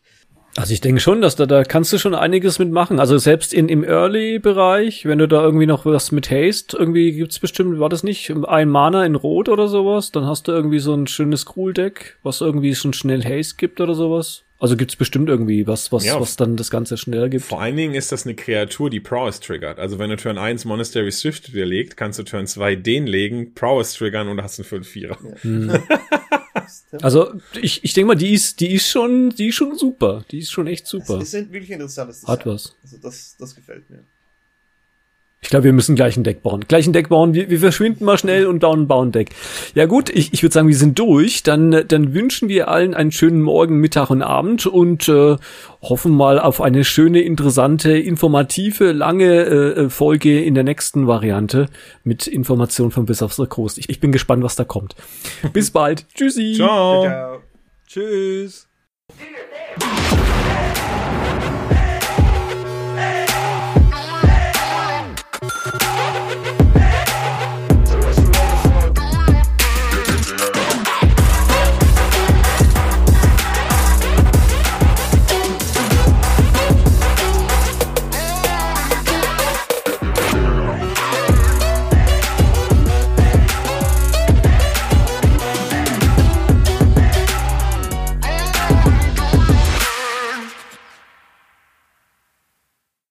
Also ich denke schon, dass da, da kannst du schon einiges mitmachen. Also selbst in, im Early-Bereich, wenn du da irgendwie noch was mit Haste, irgendwie gibt's bestimmt, war das nicht ein Mana in Rot oder sowas, dann hast du irgendwie so ein schönes Cool-Deck, was irgendwie schon schnell Haste gibt oder sowas. Also gibt's bestimmt irgendwie was, was, Ja. was dann das Ganze schneller gibt. Vor allen Dingen ist das eine Kreatur, die Prowess triggert. Also wenn du Turn 1 Monastery Swift dir legt, kannst du Turn 2 den legen, Prowess triggern und hast einen 5-4er. Also ich, ich denke mal, die ist, die ist schon, die ist schon super. Die ist schon echt super. Es ist wirklich interessantes Hat was. Also das, das gefällt mir. Ich glaube, wir müssen gleich ein Deck bauen. Gleich ein Deck bauen. Wir, wir verschwinden mal schnell und bauen, bauen ein Deck. Ja gut, ich, ich würde sagen, wir sind durch. Dann, dann wünschen wir allen einen schönen Morgen, Mittag und Abend und äh, hoffen mal auf eine schöne, interessante, informative, lange äh, Folge in der nächsten Variante mit Informationen von Bis aufs Coast. Ich, ich bin gespannt, was da kommt. Bis bald. Tschüssi. Ciao. Ciao. Tschüss.